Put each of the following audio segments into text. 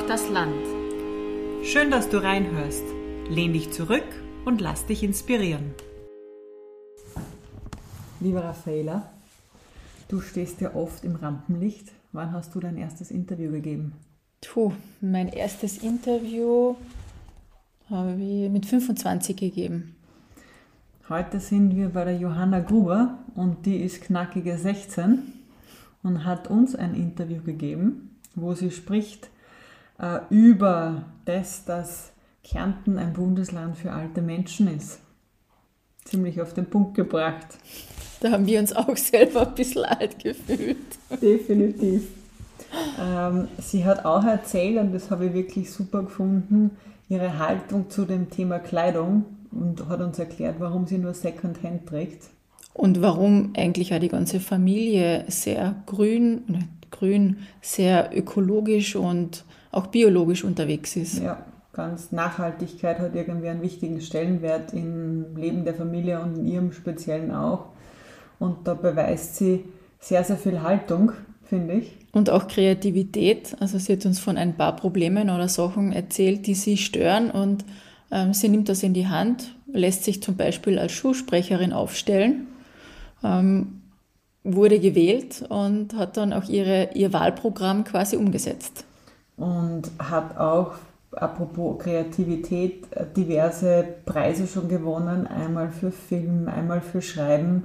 Braucht das Land. Schön, dass du reinhörst. Lehn dich zurück und lass dich inspirieren. Liebe Raffaela, du stehst ja oft im Rampenlicht. Wann hast du dein erstes Interview gegeben? Puh, mein erstes Interview habe ich mit 25 gegeben. Heute sind wir bei der Johanna Gruber und die ist knackige 16 und hat uns ein Interview gegeben, wo sie spricht äh, über das, dass Kärnten ein Bundesland für alte Menschen ist. Ziemlich auf den Punkt gebracht. Da haben wir uns auch selber ein bisschen alt gefühlt. Definitiv. Ähm, sie hat auch erzählt, und das habe ich wirklich super gefunden, ihre Haltung zu dem Thema Kleidung und hat uns erklärt, warum sie nur Secondhand trägt. Und warum eigentlich auch die ganze Familie sehr grün, grün, sehr ökologisch und auch biologisch unterwegs ist. Ja, ganz Nachhaltigkeit hat irgendwie einen wichtigen Stellenwert im Leben der Familie und in ihrem Speziellen auch. Und da beweist sie sehr, sehr viel Haltung, finde ich. Und auch Kreativität. Also sie hat uns von ein paar Problemen oder Sachen erzählt, die sie stören und ähm, sie nimmt das in die Hand, lässt sich zum Beispiel als Schulsprecherin aufstellen, ähm, wurde gewählt und hat dann auch ihre, ihr Wahlprogramm quasi umgesetzt. Und hat auch, apropos Kreativität, diverse Preise schon gewonnen, einmal für Film, einmal für Schreiben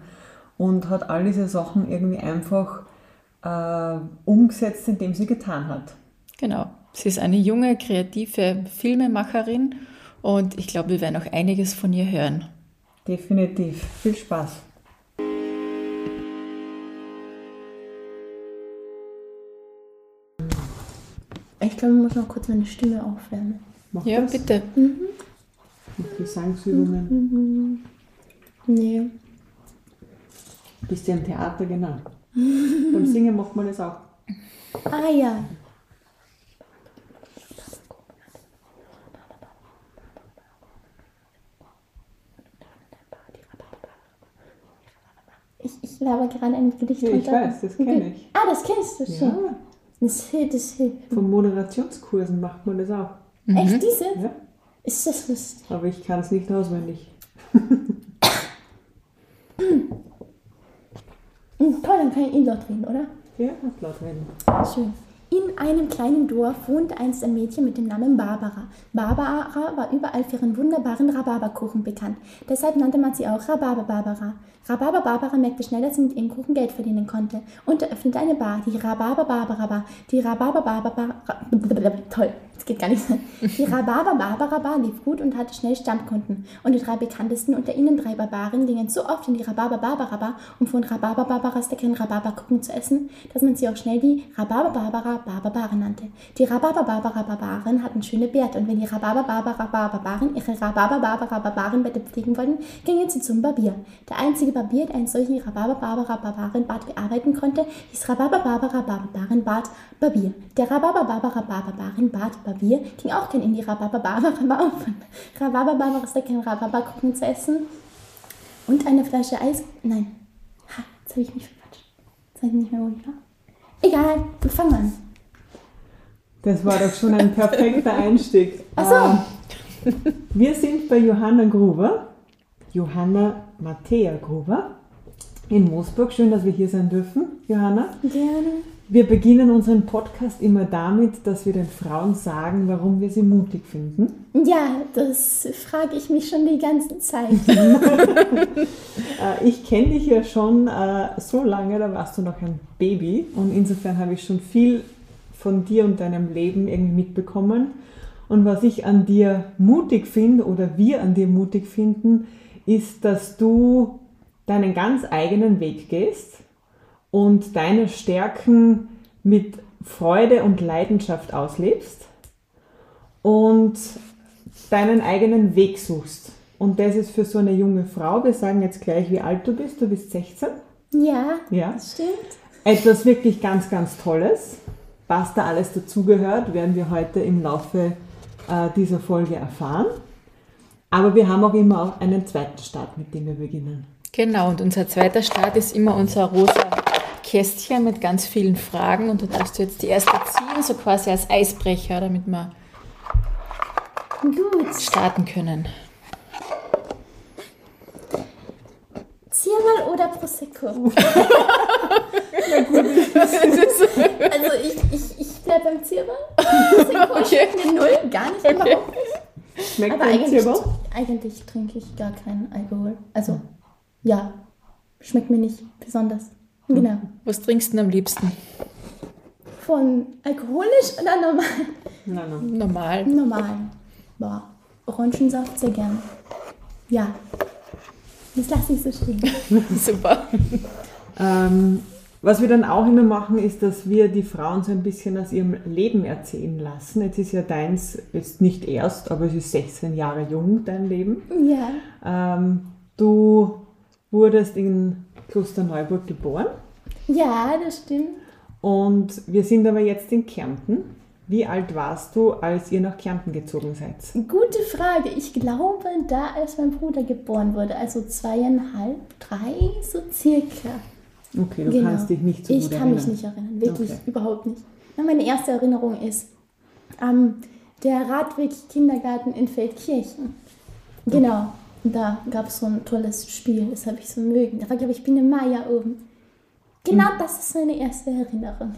und hat all diese Sachen irgendwie einfach äh, umgesetzt, indem sie getan hat. Genau. Sie ist eine junge, kreative Filmemacherin und ich glaube, wir werden auch einiges von ihr hören. Definitiv. Viel Spaß. Ich glaube, ich muss noch kurz meine Stimme aufwärmen. Mach ja, das. bitte. Mhm. Gesangsübungen. Mhm. Nee. Bist du im Theater, genau. Beim Singen macht man das auch. Ah ja. Ich, ich laber gerade ein Gedicht ja, Ich weiß, das kenne ich. Ah, das kennst du schon. Ja. Das hilft, das hilft. Von Moderationskursen macht man das auch. Mhm. Echt diese? Ja. Ist das lustig? Aber ich kann es nicht auswendig. Toll, dann kann ich ihn dort reden, oder? Ja, laut reden. Schön. In einem kleinen Dorf wohnte einst ein Mädchen mit dem Namen Barbara. Barbara war überall für ihren wunderbaren Rhabarberkuchen bekannt. Deshalb nannte man sie auch Rhabarber Barbara. Rhabarber Barbara merkte schnell, dass sie mit ihrem Kuchen Geld verdienen konnte und eröffnete eine Bar, die Rhabarber Barbara Bar. Die Rhabarber Barbara Toll, geht gar nicht. Die Rhabarber Barbara Bar lief gut und hatte schnell Stammkunden. Und die drei bekanntesten unter ihnen, drei Barbaren, gingen so oft in die Rhabarber Barbara Bar, um von Rhabarber Barbaras leckeren Rhabarberkuchen zu essen, dass man sie auch schnell die Rhabarber Barbara Barbaren nannte. Die Rhabarber Barbara Barbaren hatten schöne Bärte und wenn die Rhabarber Barbara Barbaren ihre Rhabarber Barbara pflegen wollten, gingen sie zum Barbier. Der einzige Barbier, der einen solchen Rhabarber Barbara Barbarenbart bearbeiten konnte, hieß Rhabarber Barbara Barbarenbart Barbier. Der Rhabarber Barbara Barbarenbart Barbier ging auch gern in die Rhabarber Barbara Bar, um von Rhabarber Barbaras leckeren Rhabarberkuchen zu essen und eine Flasche Eis. Nein, ha, jetzt habe ich mich verquatscht. Jetzt weiß ich nicht mehr, wo ich war. Egal, wir fangen an. Das war doch schon ein perfekter Einstieg. Ach so. Ähm, wir sind bei Johanna Gruber, Johanna Matthäa Gruber in Moosburg. Schön, dass wir hier sein dürfen, Johanna. Gerne. Wir beginnen unseren Podcast immer damit, dass wir den Frauen sagen, warum wir sie mutig finden. Ja, das frage ich mich schon die ganze Zeit. Äh, ich kenne dich ja schon äh, so lange, da warst du noch ein Baby und insofern habe ich schon viel von dir und deinem Leben irgendwie mitbekommen. Und was ich an dir mutig finde oder wir an dir mutig finden, ist, dass du deinen ganz eigenen Weg gehst und deine Stärken mit Freude und Leidenschaft auslebst und deinen eigenen Weg suchst. Und das ist für so eine junge Frau, wir sagen jetzt gleich, wie alt du bist, du bist 16. Ja, ja. das stimmt. Etwas wirklich ganz, ganz Tolles. Was da alles dazugehört, werden wir heute im Laufe äh, dieser Folge erfahren. Aber wir haben auch immer auch einen zweiten Start, mit dem wir beginnen. Genau, und unser zweiter Start ist immer unser rosa Kästchen mit ganz vielen Fragen und da darfst du jetzt die erste ziehen, so quasi als Eisbrecher, damit wir Gut. starten können. Ziermal oder Prosecco? also ich, ich, ich bleibe beim Ziermal. Prosecco Okay. mir null, gar nicht, Okay. überhaupt nicht. Schmeckt Aber dein eigentlich, Zirber? eigentlich trinke ich gar keinen Alkohol. Also, ja, schmeckt mir nicht besonders. Genau. Was trinkst du denn am liebsten? Von alkoholisch oder normal? Nein, nein. Normal. Normal. Boah, Orangensaft sehr gerne. Ja. Das lasse ich so stehen. Super. Ähm, was wir dann auch immer machen, ist, dass wir die Frauen so ein bisschen aus ihrem Leben erzählen lassen. Jetzt ist ja deins jetzt nicht erst, aber es ist 16 Jahre jung, dein Leben. Ja. Ähm, du wurdest in Klosterneuburg geboren Ja, das stimmt. und wir sind aber jetzt in Kärnten. Wie alt warst du, als ihr nach Kärnten gezogen seid? Gute Frage. Ich glaube, da als mein Bruder geboren wurde, also zweieinhalb, drei, so circa. Okay, du Genau. kannst dich nicht so Ich gut kann mich erinnern. nicht erinnern, wirklich Okay. überhaupt nicht. Meine erste Erinnerung ist ähm, der Radweg Kindergarten in Feldkirchen. Genau, da gab es so ein tolles Spiel, das habe ich so mögen. Da war, glaube ich, Biene Maya oben. Genau, Mhm. das ist meine erste Erinnerung.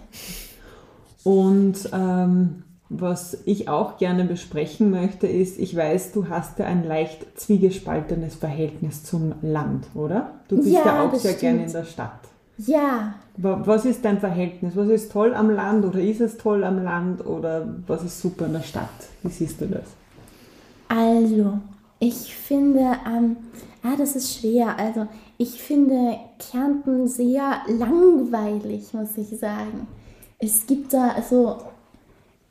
Und ähm, was ich auch gerne besprechen möchte, ist, ich weiß, du hast ja ein leicht zwiegespaltenes Verhältnis zum Land, oder? Du bist ja, Ja, auch sehr gerne in stimmt. der Stadt. Ja, Wa- Was ist dein Verhältnis? Was ist toll am Land oder ist es toll am Land oder was ist super in der Stadt? Wie siehst du das? Also, ich finde, ähm, ah, das ist schwer. Also, ich finde Kärnten sehr langweilig, muss ich sagen. Es gibt da, also,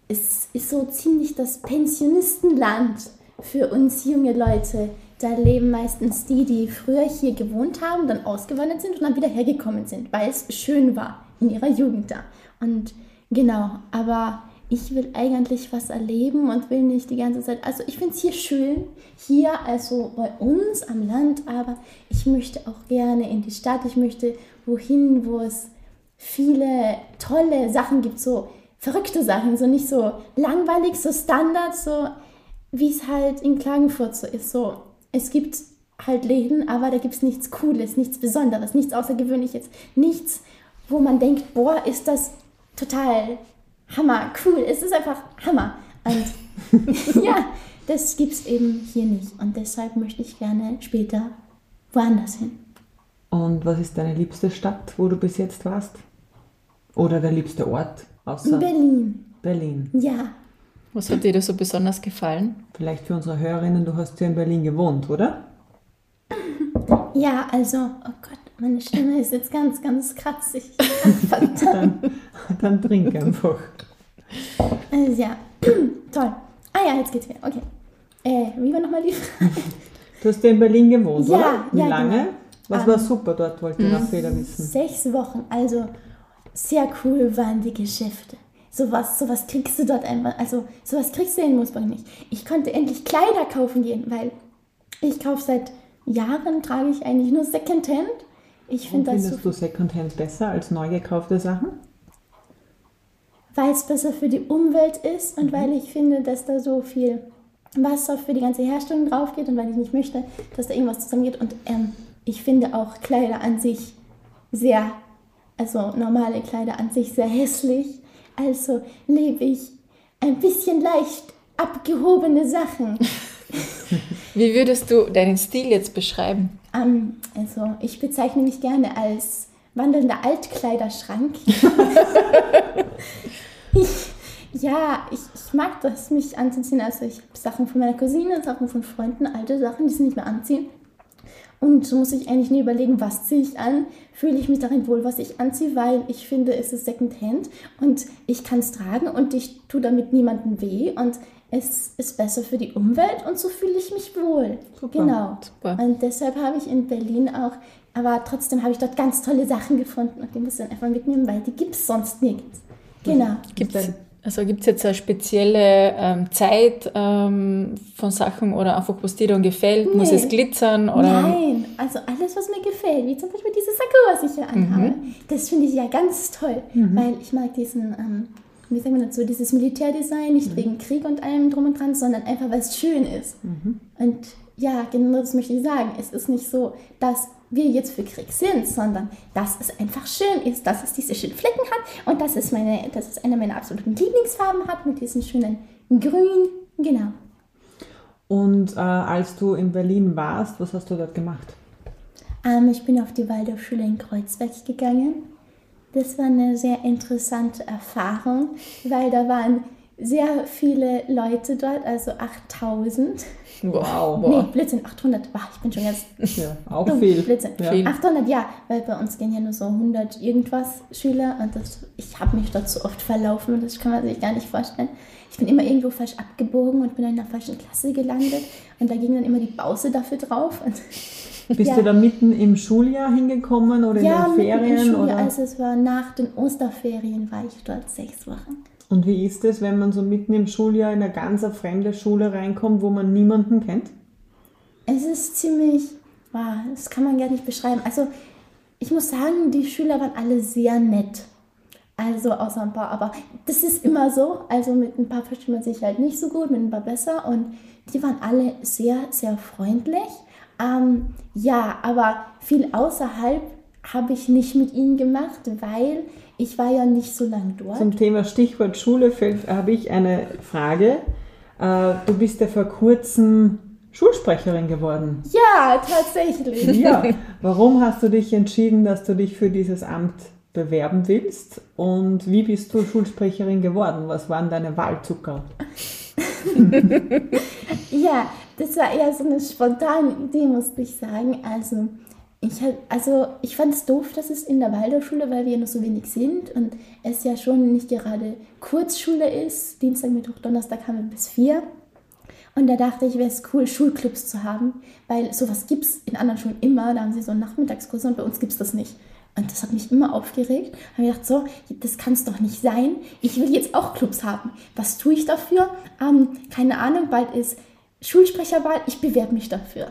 es ist so ziemlich das Pensionistenland für uns junge Leute. Da leben meistens die, die früher hier gewohnt haben, dann ausgewandert sind und dann wieder hergekommen sind, weil es schön war in ihrer Jugend da. Und genau, aber ich will eigentlich was erleben und will nicht die ganze Zeit. Also ich finde es hier schön, hier also bei uns am Land, aber ich möchte auch gerne in die Stadt. Ich möchte wohin, wo es viele tolle Sachen gibt, so verrückte Sachen, so nicht so langweilig, so Standard, so wie es halt in Klagenfurt so ist. So, es gibt halt Läden, aber da gibt es nichts Cooles, nichts Besonderes, nichts Außergewöhnliches, nichts, wo man denkt, boah, ist das total Hammer, cool, es ist einfach Hammer. Und ja, das gibt es eben hier nicht. Und deshalb möchte ich gerne später woanders hin. Und was ist deine liebste Stadt, wo du bis jetzt warst? Oder der liebste Ort außer Berlin, Berlin? ja. Was hat dir da so besonders gefallen? Vielleicht für unsere Hörerinnen, du hast ja in Berlin gewohnt, oder? Ja, also, oh Gott, meine Stimme ist jetzt ganz, ganz kratzig. Dann, dann trink einfach. Also, ja, toll. Ah ja, jetzt geht's wieder. Okay. Äh, wie war nochmal die Frage? Du hast ja in Berlin gewohnt, Ja, oder? Wie ja, lange? genau. Was Ähm, war super dort, wollte ich noch wieder wissen. Sechs Wochen. Also, sehr cool waren die Geschäfte. Sowas, sowas kriegst du dort einfach. Also, sowas kriegst du in Moosburg nicht. Ich konnte endlich Kleider kaufen gehen, weil ich kaufe seit Jahren, trage ich eigentlich nur Secondhand. Ich finde das so findest du Secondhand besser als neu gekaufte Sachen? weil es besser für die Umwelt ist und weil ich finde, dass da so viel Wasser für die ganze Herstellung drauf geht und weil ich nicht möchte, dass da irgendwas zusammengeht. Und ähm, ich finde auch Kleider an sich sehr, also normale Kleider an sich sehr hässlich. Also lebe ich ein bisschen leicht abgehobene Sachen. Wie würdest du deinen Stil jetzt beschreiben? Ähm, also ich bezeichne mich gerne als wandelnder Altkleiderschrank. ich, ja, ich, ich mag das, mich anzuziehen. Also ich habe Sachen von meiner Cousine, Sachen von Freunden, alte Sachen, die sie nicht mehr anziehen. Und so muss ich eigentlich nie überlegen, was ziehe ich an, fühle ich mich darin wohl, was ich anziehe, weil ich finde, es ist Secondhand und ich kann es tragen und ich tue damit niemandem weh und es ist besser für die Umwelt und so fühle ich mich wohl. Super, genau. super. Und deshalb habe ich in Berlin auch, aber trotzdem habe ich dort ganz tolle Sachen gefunden und die muss ich dann einfach mitnehmen, weil die gibt es sonst nirgends. Genau. Gibt's, Also gibt es jetzt eine spezielle ähm, Zeit ähm, von Sachen oder einfach, was dir dann gefällt? Muss Nee. es glitzern? Oder? Nein, also alles, was mir gefällt, wie zum Beispiel dieses Sakko, was ich hier anhabe, Mhm. das finde ich ja ganz toll, weil ich mag diesen, ähm, wie sagt man dazu, dieses Militärdesign, nicht Mhm. wegen Krieg und allem drum und dran, sondern einfach, weil es schön ist. Mhm. Und ja, genau das möchte ich sagen. Es ist nicht so, dass wir jetzt für Krieg sind, sondern dass es einfach schön ist, dass es diese schönen Flecken hat und dass es, meine, dass es eine meiner absoluten Lieblingsfarben hat mit diesem schönen Grün. Genau. Und äh, als du in Berlin warst, was hast du dort gemacht? Ähm, ich bin auf die Waldorfschule in Kreuzberg gegangen. Das war eine sehr interessante Erfahrung, weil da waren sehr viele Leute dort, also 8000. Wow. Nee, Blödsinn, 800. Boah, ich bin schon ganz Ja, auch dumm. viel. Blödsinn. Ja. Viel. 800, ja, weil bei uns gehen ja nur so 100 irgendwas Schüler und das, ich habe mich dort so oft verlaufen, das kann man sich gar nicht vorstellen. Ich bin immer irgendwo falsch abgebogen und bin in der falschen Klasse gelandet und da ging dann immer die Bause dafür drauf. Und Bist Ja. du da mitten im Schuljahr hingekommen oder in ja, den mitten Ferien? im Schuljahr, oder? also es war nach den Osterferien, war ich dort sechs Wochen. Und wie ist es, wenn man so mitten im Schuljahr in eine ganz fremde Schule reinkommt, wo man niemanden kennt? Es ist ziemlich, wow, das kann man gar nicht beschreiben. Also ich muss sagen, die Schüler waren alle sehr nett. Also außer ein paar, aber das ist immer so. Also mit ein paar versteht man sich halt nicht so gut, mit ein paar besser. Und die waren alle sehr, sehr freundlich. Ähm, ja, aber viel außerhalb habe ich nicht mit ihnen gemacht, weil ich war ja nicht so lange dort. Zum Thema Stichwort Schule habe ich eine Frage. Äh, Du bist ja vor kurzem Schulsprecherin geworden. Ja, tatsächlich. Ja. Warum hast du dich entschieden, dass du dich für dieses Amt bewerben willst? Und wie bist du Schulsprecherin geworden? Was waren deine Wahlzucker? Ja, das war eher so eine spontane Idee, musste ich sagen. Also ich, also ich fand es doof, dass es in der Waldorfschule, weil wir noch so wenig sind und es ja schon nicht gerade Kurzschule ist. Dienstag, Mittwoch, Donnerstag haben wir bis vier. Und da dachte ich, wäre es cool, Schulclubs zu haben, weil sowas gibt es in anderen Schulen immer. Da haben sie so Nachmittagskurse und bei uns gibt es das nicht. Und das hat mich immer aufgeregt. Da habe ich gedacht, so, das kann es doch nicht sein. Ich will jetzt auch Clubs haben. Was tue ich dafür? Ähm, keine Ahnung, bald ist Schulsprecherwahl. Ich bewerbe mich dafür.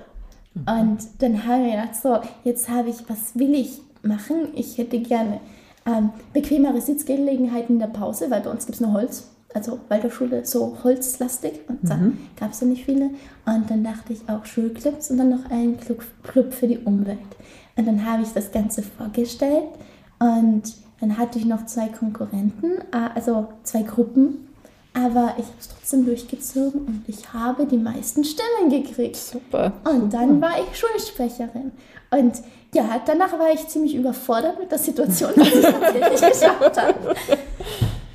Und dann habe ich gedacht, so, jetzt habe ich, was will ich machen? Ich hätte gerne ähm, bequemere Sitzgelegenheiten in der Pause, weil bei uns gibt es nur Holz. Also Waldorfschule so holzlastig und da gab es ja nicht viele. Und dann dachte ich auch Schulclubs und dann noch einen Club, Club für die Umwelt. Und dann habe ich das Ganze vorgestellt und dann hatte ich noch zwei Konkurrenten, äh, also zwei Gruppen. Aber ich habe es trotzdem durchgezogen und ich habe die meisten Stimmen gekriegt. Super. Und dann war ich Schulsprecherin. Und ja, danach war ich ziemlich überfordert mit der Situation, dass ich es tatsächlich geschafft habe.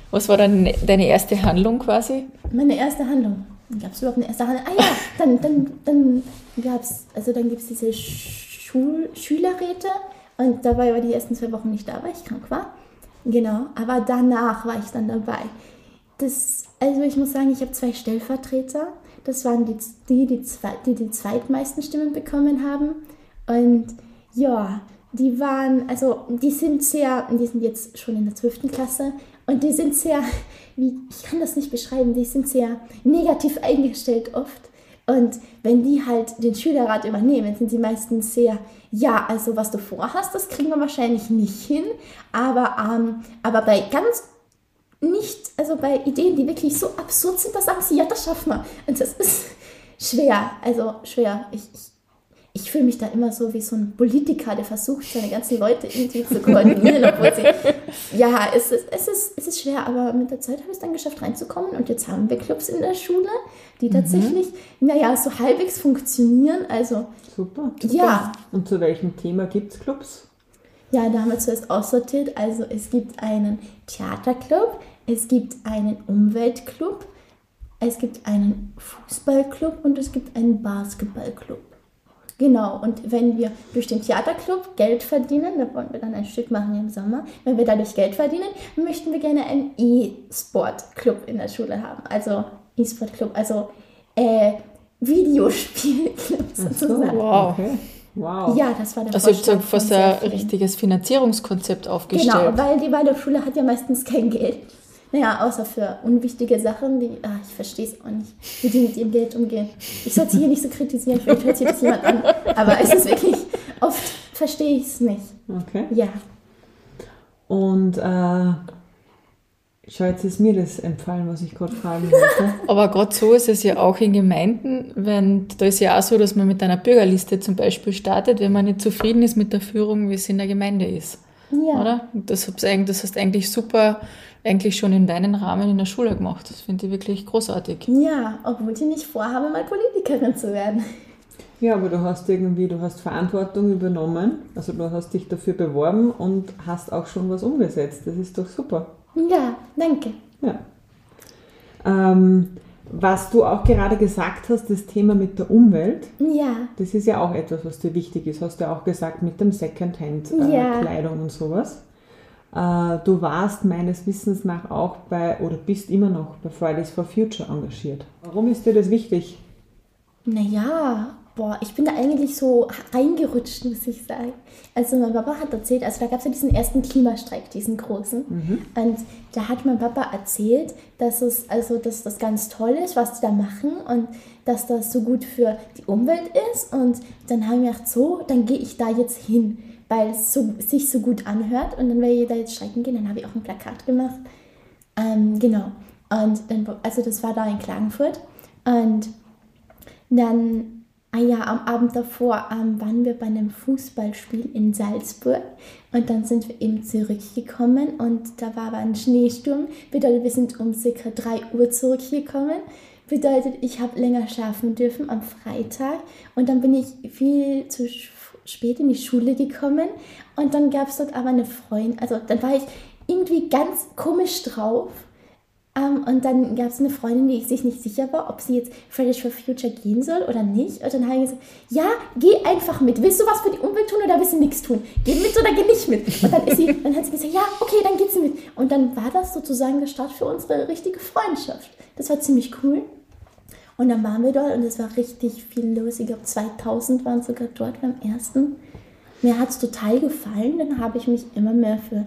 Was war dann deine erste Handlung quasi? Meine erste Handlung. Gab es überhaupt eine erste Handlung? Ah ja, dann, dann, dann gab es, also dann gibt es diese Schul Schülerräte und da war die ersten zwei Wochen nicht da, weil ich krank war. Genau, aber danach war ich dann dabei. Das, also ich muss sagen, ich habe zwei Stellvertreter. Das waren die, die, die, zwei, die die zweitmeisten Stimmen bekommen haben. Und ja, die waren, also die sind sehr, die sind jetzt schon in der 12. Klasse und die sind sehr, wie, ich kann das nicht beschreiben, die sind sehr negativ eingestellt oft. Und wenn die halt den Schülerrat übernehmen, sind die meistens sehr, ja, also was du vorhast, das kriegen wir wahrscheinlich nicht hin. Aber, ähm, aber bei ganz nicht, also bei Ideen, die wirklich so absurd sind, da sagen sie, ja, das schaffen wir. Und das ist schwer, also schwer. Ich, ich, ich fühle mich da immer so wie so ein Politiker, der versucht, seine ganzen Leute irgendwie zu koordinieren, obwohl sie, ja, es ist, es, ist, es ist schwer, aber mit der Zeit habe ich es dann geschafft reinzukommen und jetzt haben wir Clubs in der Schule, die tatsächlich, naja, so halbwegs funktionieren, also Super. super. Ja. Und zu welchem Thema gibt es Clubs? Ja, da haben wir zuerst aussortiert. Also es gibt einen Theaterclub, es gibt einen Umweltclub, es gibt einen Fußballclub und es gibt einen Basketballclub. Genau, und wenn wir durch den Theaterclub Geld verdienen, da wollen wir dann ein Stück machen im Sommer, wenn wir dadurch Geld verdienen, möchten wir gerne einen E-Sport-Club in der Schule haben. Also E-Sport-Club, also äh, Videospielclub sozusagen. Wow. Okay. Wow. Ja, das war der Also ihr habt Vorschlag so von fast sehr ein richtiges Finanzierungskonzept aufgestellt. Genau, weil die Waldorfschule hat ja meistens kein Geld. Naja, außer für unwichtige Sachen, die, ah, ich verstehe es auch nicht, wie die mit ihrem Geld umgehen. Ich sollte hier nicht so kritisieren, vielleicht hört sich das jemand an, aber es ist wirklich, oft verstehe ich es nicht. Okay. Ja. Und äh, schau, jetzt ist mir das entfallen, was ich gerade fragen wollte. Aber gerade so ist es ja auch in Gemeinden, wenn, da ist ja auch so, dass man mit einer Bürgerliste zum Beispiel startet, wenn man nicht zufrieden ist mit der Führung, wie es in der Gemeinde ist. Ja. Oder? Und Das, das hast du eigentlich super, eigentlich schon in deinen Rahmen in der Schule gemacht. Das finde ich wirklich großartig. Ja, obwohl ich nicht vorhabe, mal Politikerin zu werden. Ja, aber du hast irgendwie, du hast Verantwortung übernommen, also du hast dich dafür beworben und hast auch schon was umgesetzt. Das ist doch super. Ja, danke. Ja. Ähm, was du auch gerade gesagt hast, das Thema mit der Umwelt, Ja, das ist ja auch etwas, was dir wichtig ist, hast du ja auch gesagt, mit dem Secondhand-Kleidung Ja. und sowas. Äh, du warst meines Wissens nach auch bei, oder bist immer noch bei Fridays for Future engagiert. Warum ist dir das wichtig? naja, boah, ich bin da eigentlich so reingerutscht, muss ich sagen. Also mein Papa hat erzählt, also da gab es ja diesen ersten Klimastreik, diesen großen. Und da hat mein Papa erzählt, dass es, also dass das ganz toll ist, was die da machen und dass das so gut für die Umwelt ist. Und dann haben wir gedacht, so, dann gehe ich da jetzt hin, weil es so, sich so gut anhört. Und dann ich da jetzt streiken gehen. Dann habe ich auch ein Plakat gemacht. Ähm, genau. Und dann, also das war da in Klagenfurt. Und dann, ah ja, am Abend davor ähm, waren wir bei einem Fußballspiel in Salzburg und dann sind wir eben zurückgekommen und da war aber ein Schneesturm. Bedeutet, wir sind um circa 3 Uhr zurückgekommen. Bedeutet, ich habe länger schlafen dürfen am Freitag und dann bin ich viel zu spät in die Schule gekommen und dann gab es dort aber eine Freundin, also dann war ich irgendwie ganz komisch drauf ähm, und dann gab es eine Freundin, die sich nicht sicher war, ob sie jetzt Fridays for Future gehen soll oder nicht. Und dann habe ich gesagt, ja, geh einfach mit. Willst du was für die Umwelt tun oder willst du nichts tun? Geh mit oder geh nicht mit? Und dann, ist sie, dann hat sie gesagt, ja, okay, dann geht sie mit. Und dann war das sozusagen der Start für unsere richtige Freundschaft. Das war ziemlich cool. Und dann waren wir dort und es war richtig viel los. Ich glaube, 2000 waren sogar dort beim ersten. Mir hat es total gefallen. Dann habe ich mich immer mehr für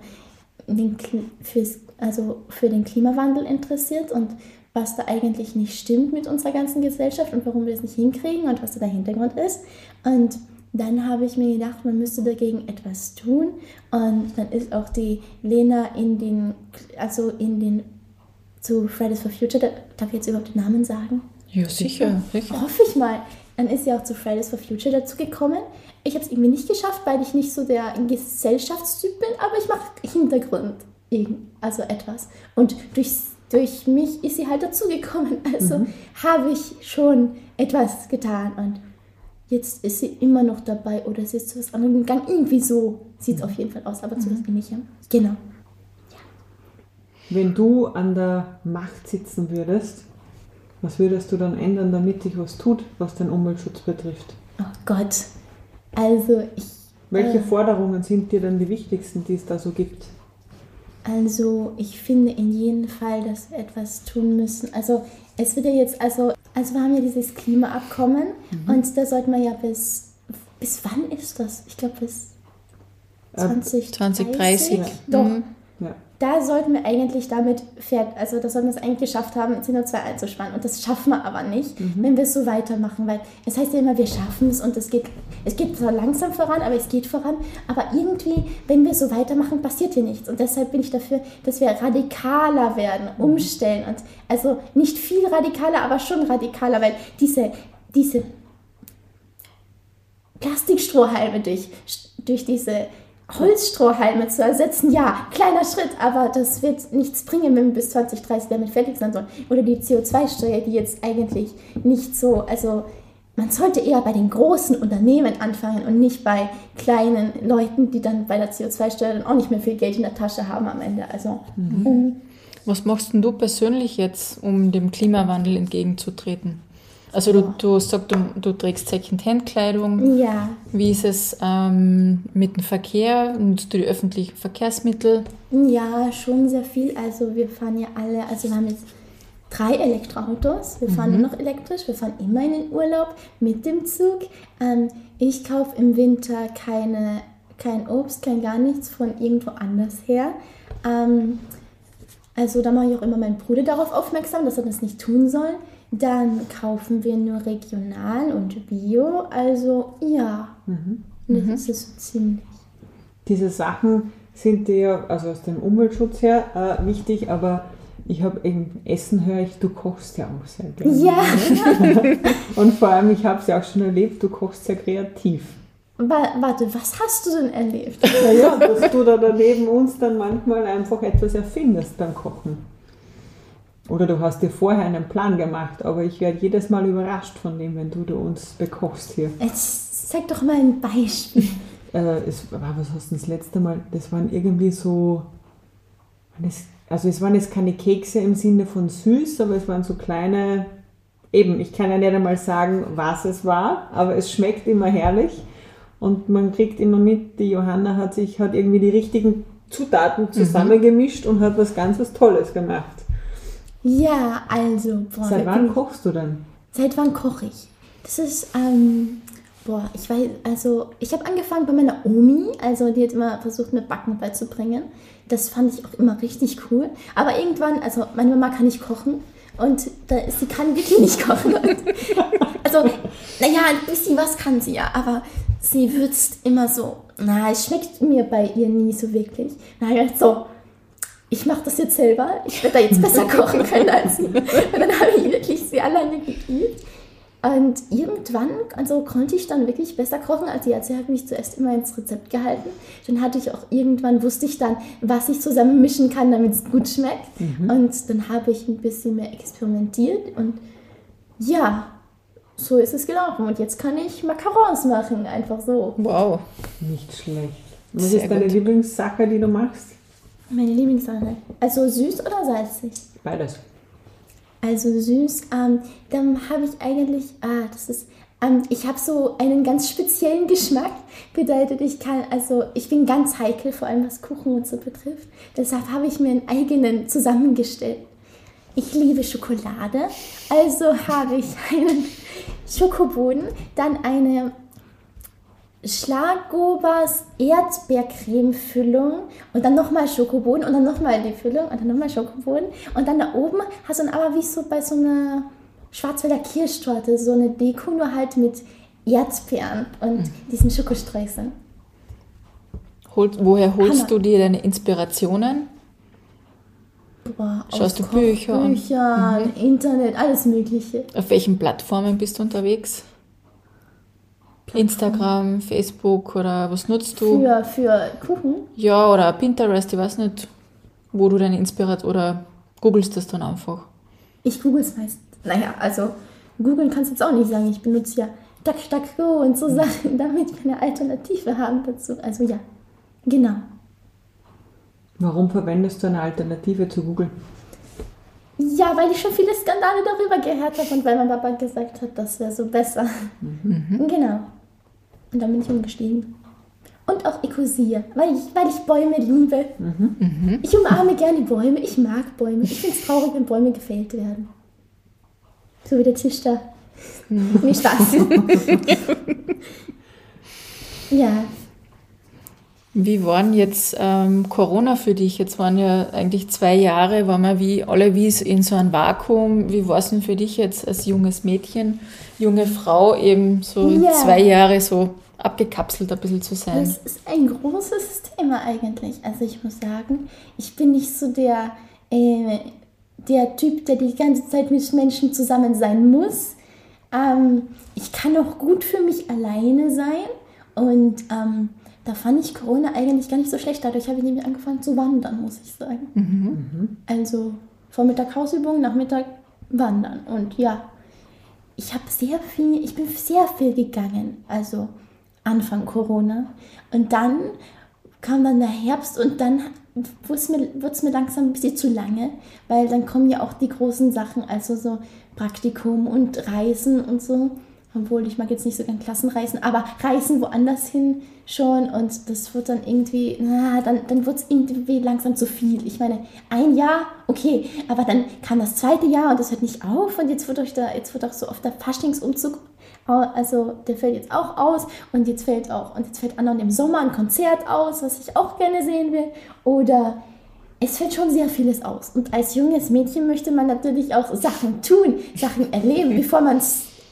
den, fürs, also für den Klimawandel interessiert und was da eigentlich nicht stimmt mit unserer ganzen Gesellschaft und warum wir das nicht hinkriegen und was da der Hintergrund ist. Und dann habe ich mir gedacht, man müsste dagegen etwas tun. Und dann ist auch die Lena in den, also in den, zu Fridays for Future, da- darf ich jetzt überhaupt den Namen sagen? Ja, sicher, sicher. Hoffe ich mal. Dann ist sie auch zu Fridays for Future dazu gekommen. Ich habe es irgendwie nicht geschafft, weil ich nicht so der Gesellschaftstyp bin, aber ich mache Hintergrund, also etwas. Und durch, durch mich ist sie halt dazugekommen. Also habe ich schon etwas getan. Und jetzt ist sie immer noch dabei oder sie ist zu was anderem gegangen. Irgendwie so sieht es auf jeden Fall aus, aber zu was Ähnlichem. Genau. Wenn du an der Macht sitzen würdest, was würdest du dann ändern, damit sich was tut, was den Umweltschutz betrifft? Oh Gott. Also ich Welche Äh. Forderungen sind dir denn die wichtigsten, die es da so gibt? Also ich finde in jedem Fall, dass wir etwas tun müssen. Also es wird ja jetzt, also, also wir haben ja dieses Klimaabkommen und da sollten wir ja bis, bis wann ist das? Ich glaube bis Äh, 2030. 2030. Doch, Mhm. Da sollten wir eigentlich damit fährt, also da sollten wir es eigentlich geschafft haben, CO2 einzusparen. Und das schaffen wir aber nicht, wenn wir es so weitermachen. Weil es heißt ja immer, wir schaffen es und es geht, es geht zwar langsam voran, aber es geht voran. Aber irgendwie, wenn wir so weitermachen, passiert hier nichts. Und deshalb bin ich dafür, dass wir radikaler werden, umstellen. Und also nicht viel radikaler, aber schon radikaler, weil diese, diese Plastikstrohhalme durch, durch diese Holzstrohhalme zu ersetzen, ja, kleiner Schritt, aber das wird nichts bringen, wenn wir bis 2030 damit fertig sein sollen. Oder die CO2-Steuer, die jetzt eigentlich nicht so, also man sollte eher bei den großen Unternehmen anfangen und nicht bei kleinen Leuten, die dann bei der CO2-Steuer dann auch nicht mehr viel Geld in der Tasche haben am Ende. Also, ähm, Was machst denn du persönlich jetzt, um dem Klimawandel entgegenzutreten? Also du, du sagst, du, du trägst Secondhand-Kleidung. ja, Wie ist es ähm, mit dem Verkehr? Nutzt du die öffentlichen Verkehrsmittel? Ja, schon sehr viel. Also wir fahren ja alle, also wir haben jetzt drei Elektroautos. Wir fahren nur noch elektrisch. Wir fahren immer in den Urlaub mit dem Zug. Ähm, ich kaufe im Winter keine, kein Obst, kein gar nichts von irgendwo anders her. Ähm, Also da mache ich auch immer meinen Bruder darauf aufmerksam, dass er das nicht tun soll. Dann kaufen wir nur regional und bio. Also ja, Mhm. das ist es so ziemlich. Diese Sachen sind dir also aus dem Umweltschutz her äh, wichtig, aber ich habe im Essen höre ich, du kochst ja auch sehr gerne. Ja, Und vor allem, ich habe es ja auch schon erlebt, du kochst sehr kreativ. Wa- warte, was hast du denn erlebt? Naja, dass du da daneben uns dann manchmal einfach etwas erfindest beim Kochen. Oder du hast dir vorher einen Plan gemacht, aber ich werde jedes Mal überrascht von dem, wenn du da uns bekochst hier. Jetzt zeig doch mal ein Beispiel. Äh, es war, was hast du das letzte Mal? Das waren irgendwie so. Also, es waren jetzt keine Kekse im Sinne von süß, aber es waren so kleine. Eben, ich kann ja nicht einmal sagen, was es war, aber es schmeckt immer herrlich. Und man kriegt immer mit, die Johanna hat sich hat irgendwie die richtigen Zutaten zusammengemischt und hat was ganz was Tolles gemacht. Ja, also, boah, Seit wann ich- kochst du denn? Seit wann koche ich? Das ist, ähm, boah, ich weiß, also ich habe angefangen bei meiner Omi, also die hat immer versucht, mir Backen beizubringen. Das fand ich auch immer richtig cool. Aber irgendwann, also meine Mama kann nicht kochen und da, sie kann wirklich nicht kochen. Also, naja, ein bisschen was kann sie ja, aber sie würzt immer so, na, es schmeckt mir bei ihr nie so wirklich. Na, ja, so, ich mache das jetzt selber, ich werde da jetzt besser kochen können als sie. Und dann habe ich wirklich sehr lange geübt. Und irgendwann, also konnte ich dann wirklich besser kochen als sie. Also sie hat mich zuerst immer ins Rezept gehalten. Dann hatte ich auch irgendwann, wusste ich dann, was ich zusammen mischen kann, damit es gut schmeckt. Und dann habe ich ein bisschen mehr experimentiert. Und ja, so ist es gelaufen. Und jetzt kann ich Macarons machen, einfach so. Wow. Nicht schlecht. Was Sehr ist deine gut. Lieblingssache, die du machst? Meine Lieblingssache. Also süß oder salzig? Beides. Also süß, ähm, dann habe ich eigentlich, ah, das ist, ähm, ich habe so einen ganz speziellen Geschmack. Bedeutet, ich kann, also ich bin ganz heikel, vor allem was Kuchen und so betrifft. Deshalb habe ich mir einen eigenen zusammengestellt. Ich liebe Schokolade, also habe ich einen Schokoboden, dann eine Schlagobers Erdbeercreme-Füllung und dann nochmal Schokoboden und dann nochmal die Füllung und dann nochmal Schokoboden und dann da oben hast du dann aber wie so bei so einer Schwarzwälder Kirschtorte so eine Deko, nur halt mit Erdbeeren und diesen Schokostreichseln. Holt, woher holst Hammer. du dir deine Inspirationen? Boah, Schaust aus du Bücher an? Büchern, Internet, alles Mögliche. Auf welchen Plattformen bist du unterwegs? Instagram, Facebook oder was nutzt du? Für, für Kuchen. Ja, oder Pinterest, ich weiß nicht, wo du deine Inspiration oder googelst das dann einfach. Ich google es meist. Naja, also googeln kannst du jetzt auch nicht sagen. Ich benutze ja DuckDuckGo und so Sachen, damit wir eine Alternative haben dazu. Also ja, genau. Warum verwendest du eine Alternative zu Google? Ja, weil ich schon viele Skandale darüber gehört habe und weil mein Papa gesagt hat, das wäre so besser. Genau. Und dann bin ich umgestiegen. Und auch Ecosia, weil ich, weil ich Bäume liebe. Ich umarme gerne Bäume, ich mag Bäume. Ich finde es traurig, wenn Bäume gefällt werden. So wie der Tisch da. Nicht Spaß. ja, Wie waren jetzt ähm, Corona für dich? Jetzt waren ja eigentlich zwei Jahre, waren wir wie alle wie in so ein Vakuum. Wie war es denn für dich jetzt als junges Mädchen, junge Frau, eben so Ja. zwei Jahre so abgekapselt ein bisschen zu sein? Das ist ein großes Thema eigentlich. Also ich muss sagen, ich bin nicht so der, äh, der Typ, der die ganze Zeit mit Menschen zusammen sein muss. Ähm, ich kann auch gut für mich alleine sein. Und ähm, da fand ich Corona eigentlich gar nicht so schlecht. Dadurch habe ich nämlich angefangen zu wandern, muss ich sagen. Also Vormittag Hausübung, Nachmittag wandern. Und ja, ich habe sehr viel, ich bin sehr viel gegangen, also Anfang Corona. Und dann kam dann der Herbst und dann wurde es mir, wird's mir langsam ein bisschen zu lange, weil dann kommen ja auch die großen Sachen, also so Praktikum und Reisen und so. Obwohl ich mag jetzt nicht so gern Klassenreisen, aber Reisen woanders hin schon und das wird dann irgendwie, na, dann, dann wird es irgendwie langsam zu viel. Ich meine, ein Jahr, okay, aber dann kam das zweite Jahr und das hört nicht auf und jetzt wird euch da, jetzt wird auch so oft der Faschingsumzug, also der fällt jetzt auch aus und jetzt fällt auch, und jetzt fällt anderen im Sommer ein Konzert aus, was ich auch gerne sehen will oder es fällt schon sehr vieles aus. Und als junges Mädchen möchte man natürlich auch Sachen tun, Sachen erleben, bevor man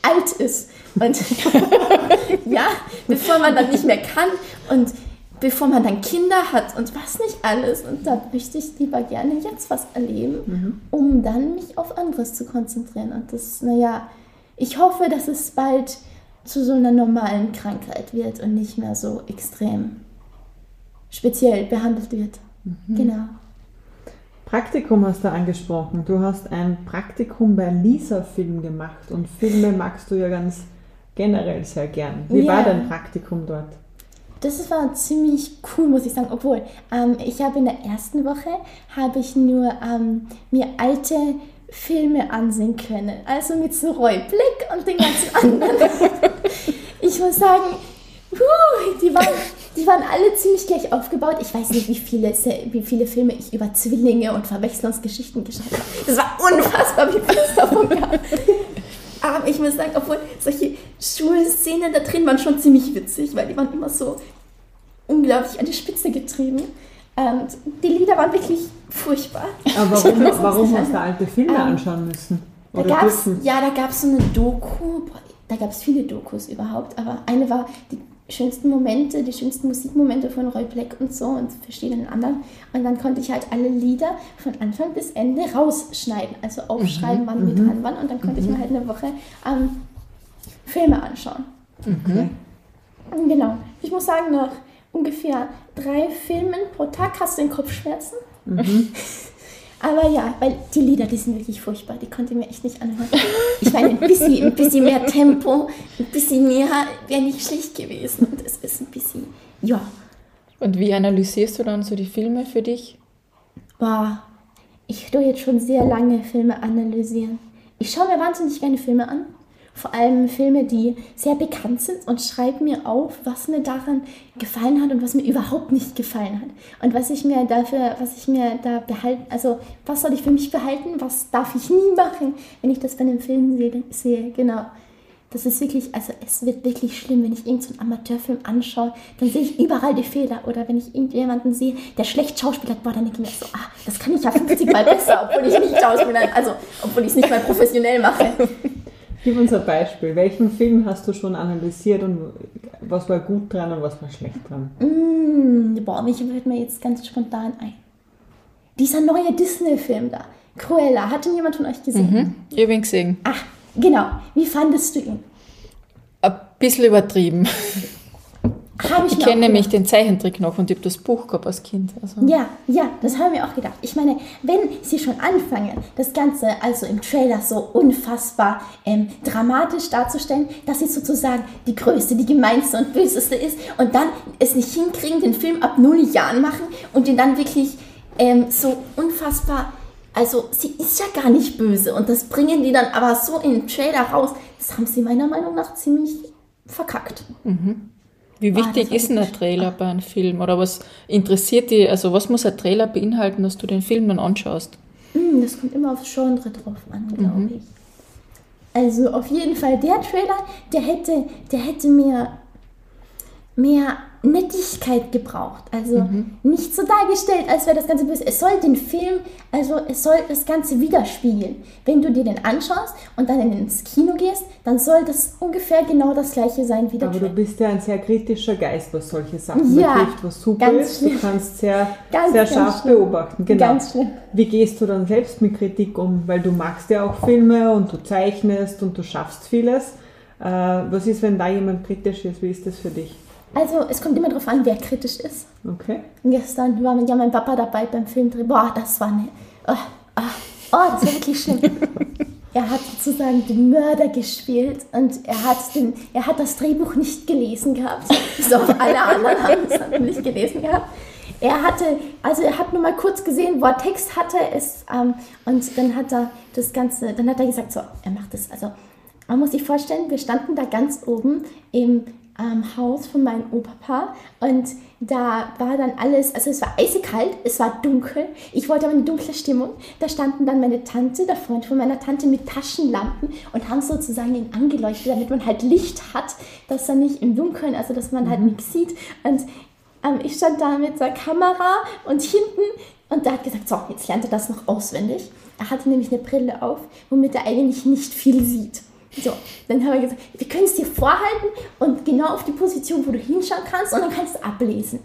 alt ist. Und ja, bevor man dann nicht mehr kann und bevor man dann Kinder hat und was nicht alles. Und da möchte ich lieber gerne jetzt was erleben, mhm. um dann mich auf anderes zu konzentrieren. Und das, naja, ich hoffe, dass es bald zu so einer normalen Krankheit wird und nicht mehr so extrem speziell behandelt wird. Mhm. Genau. Praktikum hast du angesprochen. Du hast ein Praktikum bei Lisa Film gemacht und Filme magst du ja ganz generell sehr gern. Wie ja. war dein Praktikum dort? Das war ziemlich cool, muss ich sagen. Obwohl, ähm, ich habe in der ersten Woche habe ich nur ähm, mir alte Filme ansehen können. Also mit so Roy Blick und den ganzen anderen. ich muss sagen, puh, die waren die waren alle ziemlich gleich aufgebaut. Ich weiß nicht, wie viele, wie viele Filme ich über Zwillinge und Verwechslungsgeschichten geschaut habe. Das war unfassbar, wie viel es davon gab. Aber ich muss sagen, obwohl solche Schulszenen da drin waren schon ziemlich witzig, weil die waren immer so unglaublich an die Spitze getrieben. Und die Lieder waren wirklich furchtbar. Aber warum, warum hast du alte Filme ähm, anschauen müssen? Da gab's, ja, da gab es so eine Doku. Da gab es viele Dokus überhaupt, aber eine war, die schönsten Momente, die schönsten Musikmomente von Roy Black und so und verschiedenen anderen. Und dann konnte ich halt alle Lieder von Anfang bis Ende rausschneiden, also aufschreiben, mhm. wann wir mhm. dran waren. Und dann konnte mhm. ich mir halt eine Woche ähm, Filme anschauen. Okay. Genau. Ich muss sagen, nach ungefähr drei Filmen pro Tag hast du den Kopfschmerzen. Mhm. Aber ja, weil die Lieder, die sind wirklich furchtbar. Die konnte ich mir echt nicht anhören. Ich meine, ein bisschen, ein bisschen mehr Tempo, ein bisschen mehr wäre nicht schlecht gewesen. Und es ist ein bisschen, ja. Und wie analysierst du dann so die Filme für dich? Boah, ich tue jetzt schon sehr lange Filme analysieren. Ich schaue mir wahnsinnig gerne Filme an vor allem Filme, die sehr bekannt sind und schreibe mir auf, was mir daran gefallen hat und was mir überhaupt nicht gefallen hat. Und was ich mir dafür, was ich mir da behalten, also was soll ich für mich behalten, was darf ich nie machen, wenn ich das bei einem Film sehe, sehe. genau. Das ist wirklich, also es wird wirklich schlimm, wenn ich irgendeinen so Amateurfilm anschaue, dann sehe ich überall die Fehler. Oder wenn ich irgendjemanden sehe, der schlecht schauspielert, boah, dann denke ich mir so, ah, das kann ich ja 50 Mal besser, obwohl ich nicht schauspielern, also obwohl ich es nicht mal professionell mache. Gib uns ein Beispiel. Welchen Film hast du schon analysiert und was war gut dran und was war schlecht dran? Mm, boah, mich fällt mir jetzt ganz spontan ein. Dieser neue Disney-Film da, Cruella, hat ihn jemand von euch gesehen? Mhm, ich habe ihn gesehen. Ach, genau. Wie fandest du ihn? Ein bisschen übertrieben. Habe ich ich kenne nämlich den Zeichentrick noch und ich habe das Buch gehabt als Kind. Also. Ja, ja, das haben wir auch gedacht. Ich meine, wenn sie schon anfangen, das Ganze also im Trailer so unfassbar ähm, dramatisch darzustellen, dass sie sozusagen die größte, die gemeinste und böseste ist und dann es nicht hinkriegen, den Film ab null Jahren machen und den dann wirklich ähm, so unfassbar also sie ist ja gar nicht böse und das bringen die dann aber so in den Trailer raus. Das haben sie meiner Meinung nach ziemlich verkackt. Mhm. Wie wichtig ah, ist ein Trailer bei einem Film? Oder was interessiert dich, also was muss ein Trailer beinhalten, dass du den Film dann anschaust? Hm, das kommt immer aufs Genre drauf an, glaube mhm. ich. Also auf jeden Fall der Trailer, der hätte, der hätte mir mehr Nettigkeit gebraucht. Also mhm. nicht so dargestellt, als wäre das Ganze böse. Es soll den Film, also es soll das Ganze widerspiegeln. Wenn du dir den anschaust und dann ins Kino gehst, dann soll das ungefähr genau das gleiche sein wie der Aber Trailer. du bist ja ein sehr kritischer Geist, was solche Sachen ja, betrifft, was super ist. Schlimm. Du kannst sehr, ganz, sehr scharf schlimm. beobachten. Genau. Ganz schlimm. Wie gehst du dann selbst mit Kritik um? Weil du magst ja auch Filme und du zeichnest und du schaffst vieles. Äh, was ist, wenn da jemand kritisch ist? Wie ist das für dich? Also es kommt immer darauf an, wer kritisch ist. Okay. Gestern war ja mein Papa dabei beim Filmdreh. Boah, das war eine... Oh, oh, oh das war wirklich schlimm. er hat sozusagen den Mörder gespielt und er hat, den, er hat das Drehbuch nicht gelesen gehabt. So alle anderen haben es nicht gelesen gehabt. Er hatte, also er hat nur mal kurz gesehen, wo er Text hatte, es, ähm, und dann hat er das Ganze, dann hat er gesagt, so, er macht das, also man muss sich vorstellen, wir standen da ganz oben im ähm, Haus von meinem Opa und da war dann alles, also es war eisekalt, es war dunkel, ich wollte aber eine dunkle Stimmung. Da standen dann meine Tante, der Freund von meiner Tante mit Taschenlampen und haben sozusagen ihn angeleuchtet, damit man halt Licht hat, dass er nicht im Dunkeln, also dass man halt mhm. nichts sieht. Und ähm, ich stand da mit der Kamera und hinten Und der hat gesagt, so, jetzt lernt er das noch auswendig. Er hatte nämlich eine Brille auf, womit er eigentlich nicht viel sieht. So, dann haben wir gesagt, wir können es dir vorhalten und genau auf die Position, wo du hinschauen kannst und dann kannst du ablesen.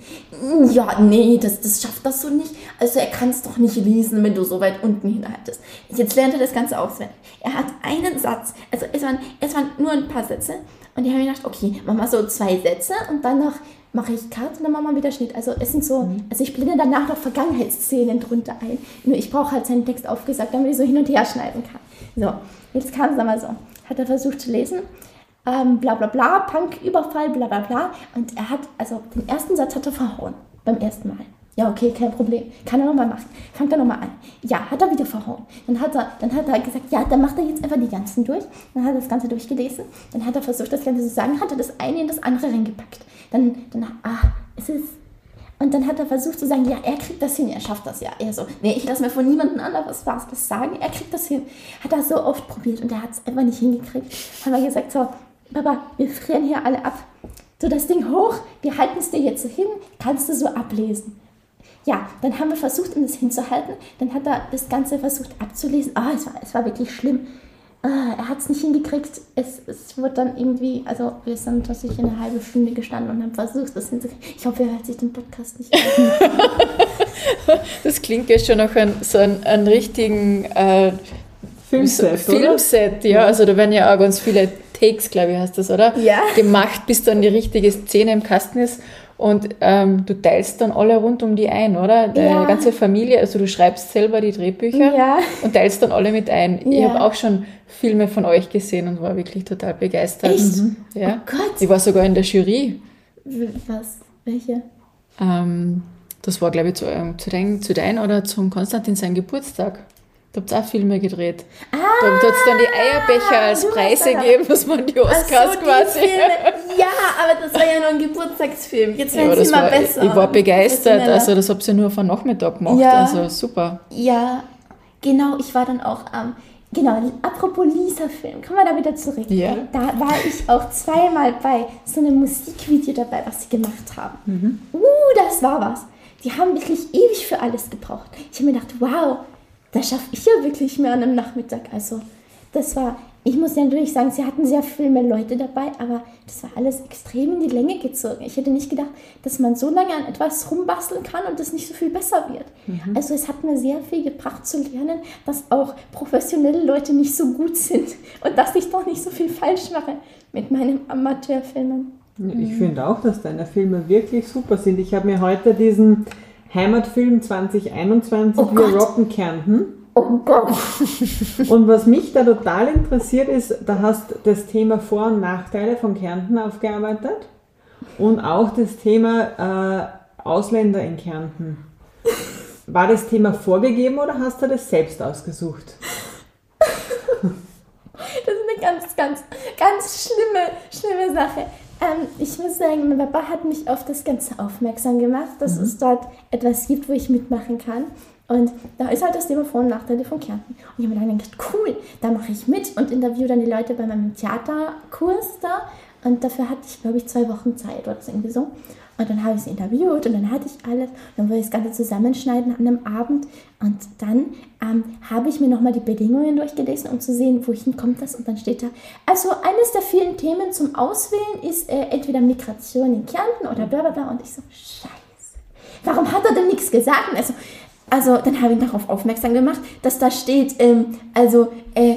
Ja, nee, das, das schafft das so nicht. Also er kann es doch nicht lesen, wenn du so weit unten hinhaltest. Jetzt lernt er das Ganze auswendig. Er hat einen Satz, also es waren, es waren nur ein paar Sätze und die haben gedacht, okay, mach mal so zwei Sätze und danach mache ich Cut und dann machen wir wieder Schnitt. Also es sind so, also ich blende danach noch Vergangenheitsszenen drunter ein. Nur ich brauche halt seinen Text aufgesagt, damit ich so hin und her schneiden kann. So, jetzt kam es einmal so hat er versucht zu lesen. Ähm, bla bla bla, Punk-Überfall, bla bla bla. Und er hat, also den ersten Satz hat er verhauen. Beim ersten Mal. Ja, okay, kein Problem. Kann er nochmal machen. Fangt er nochmal an. Ja, hat er wieder verhauen. Dann hat er, dann hat er gesagt, ja, dann macht er jetzt einfach die ganzen durch. Dann hat er das Ganze durchgelesen. Dann hat er versucht, das Ganze zu sagen, hat er das eine in das andere reingepackt. Dann, dann, ah, es ist und dann hat er versucht zu sagen, ja, er kriegt das hin, er schafft das ja. Er so, nee, ich lasse mir von niemandem anderes was, was sagen, er kriegt das hin. Hat er so oft probiert und er hat es einfach nicht hingekriegt. Haben wir gesagt, so, Papa, wir frieren hier alle ab. So, das Ding hoch, wir halten es dir jetzt so hin, kannst du so ablesen. Ja, dann haben wir versucht, ihm das hinzuhalten. Dann hat er das Ganze versucht abzulesen. Ah, es war, es war wirklich schlimm er hat es nicht hingekriegt. Es, es wird dann irgendwie, also wir sind tatsächlich eine halbe Stunde gestanden und haben versucht, das hinzukriegen. Ich hoffe, er hört sich den Podcast nicht an. das klingt ja schon nach ein, so einen, einen richtigen äh, Filmset, Filmset, ja. Also da werden ja auch ganz viele Takes, glaube ich, heißt das, oder? Ja. Gemacht, bis dann die richtige Szene im Kasten ist. Und ähm, du teilst dann alle rund um die ein, oder? Deine ja. ganze Familie, also du schreibst selber die Drehbücher ja. und teilst dann alle mit ein. Ja. Ich habe auch schon Filme von euch gesehen und war wirklich total begeistert. Echt? Mhm. Ja. Oh Gott. Ich war sogar in der Jury. Was? Welche? Ähm, das war, glaube ich, zu, ähm, zu, dein, zu dein oder zum Konstantin sein Geburtstag. Da habt ihr auch Filme gedreht. Ah, da hat es dann die Eierbecher als Preise gegeben, dass man die Oscars so, quasi. Die ja, aber das war ja noch ein Geburtstagsfilm. Jetzt werden ja, sie immer war, besser. Ich war begeistert. Also, das habt ihr nur auf einen Nachmittag gemacht. Ja, also, super. Ja, genau. Ich war dann auch am. Ähm, Genau, apropos Lisa-Film, kommen wir da wieder zurück. Ja. Da war ich auch zweimal bei so einem Musikvideo dabei, was sie gemacht haben. Mhm. Uh, das war was. Die haben wirklich ewig für alles gebraucht. Ich habe mir gedacht, wow, das schaffe ich ja wirklich mehr an einem Nachmittag. Also, das war ich muss ja natürlich sagen, sie hatten sehr viel mehr Leute dabei, aber das war alles extrem in die Länge gezogen. Ich hätte nicht gedacht, dass man so lange an etwas rumbasteln kann und es nicht so viel besser wird. Mhm. Also es hat mir sehr viel gebracht zu lernen, dass auch professionelle Leute nicht so gut sind und dass ich doch nicht so viel falsch mache mit meinen Amateurfilmen. Ich mhm. finde auch, dass deine Filme wirklich super sind. Ich habe mir heute diesen Heimatfilm 2021 oh Wir rocken Kärnten Oh Gott. Und was mich da total interessiert ist, da hast das Thema Vor- und Nachteile von Kärnten aufgearbeitet und auch das Thema äh, Ausländer in Kärnten. War das Thema vorgegeben oder hast du das selbst ausgesucht? Das ist eine ganz, ganz, ganz schlimme, schlimme Sache. Ähm, ich muss sagen, mein Papa hat mich auf das Ganze aufmerksam gemacht, dass mhm. es dort etwas gibt, wo ich mitmachen kann. Und da ist halt das Thema Vor- und Nachteile von Kärnten. Und ich habe mir dann gedacht, cool, da mache ich mit und interviewe dann die Leute bei meinem Theaterkurs da. Und dafür hatte ich, glaube ich, zwei Wochen Zeit oder so irgendwie so. Und dann habe ich sie interviewt und dann hatte ich alles. Dann wollte ich das Ganze zusammenschneiden an einem Abend. Und dann ähm, habe ich mir nochmal die Bedingungen durchgelesen, um zu sehen, wohin kommt das. Und dann steht da, also eines der vielen Themen zum Auswählen ist äh, entweder Migration in Kärnten oder bla bla bla. Und ich so, scheiße. Warum hat er denn nichts gesagt? Also, also dann habe ich darauf aufmerksam gemacht, dass da steht, ähm, also, äh,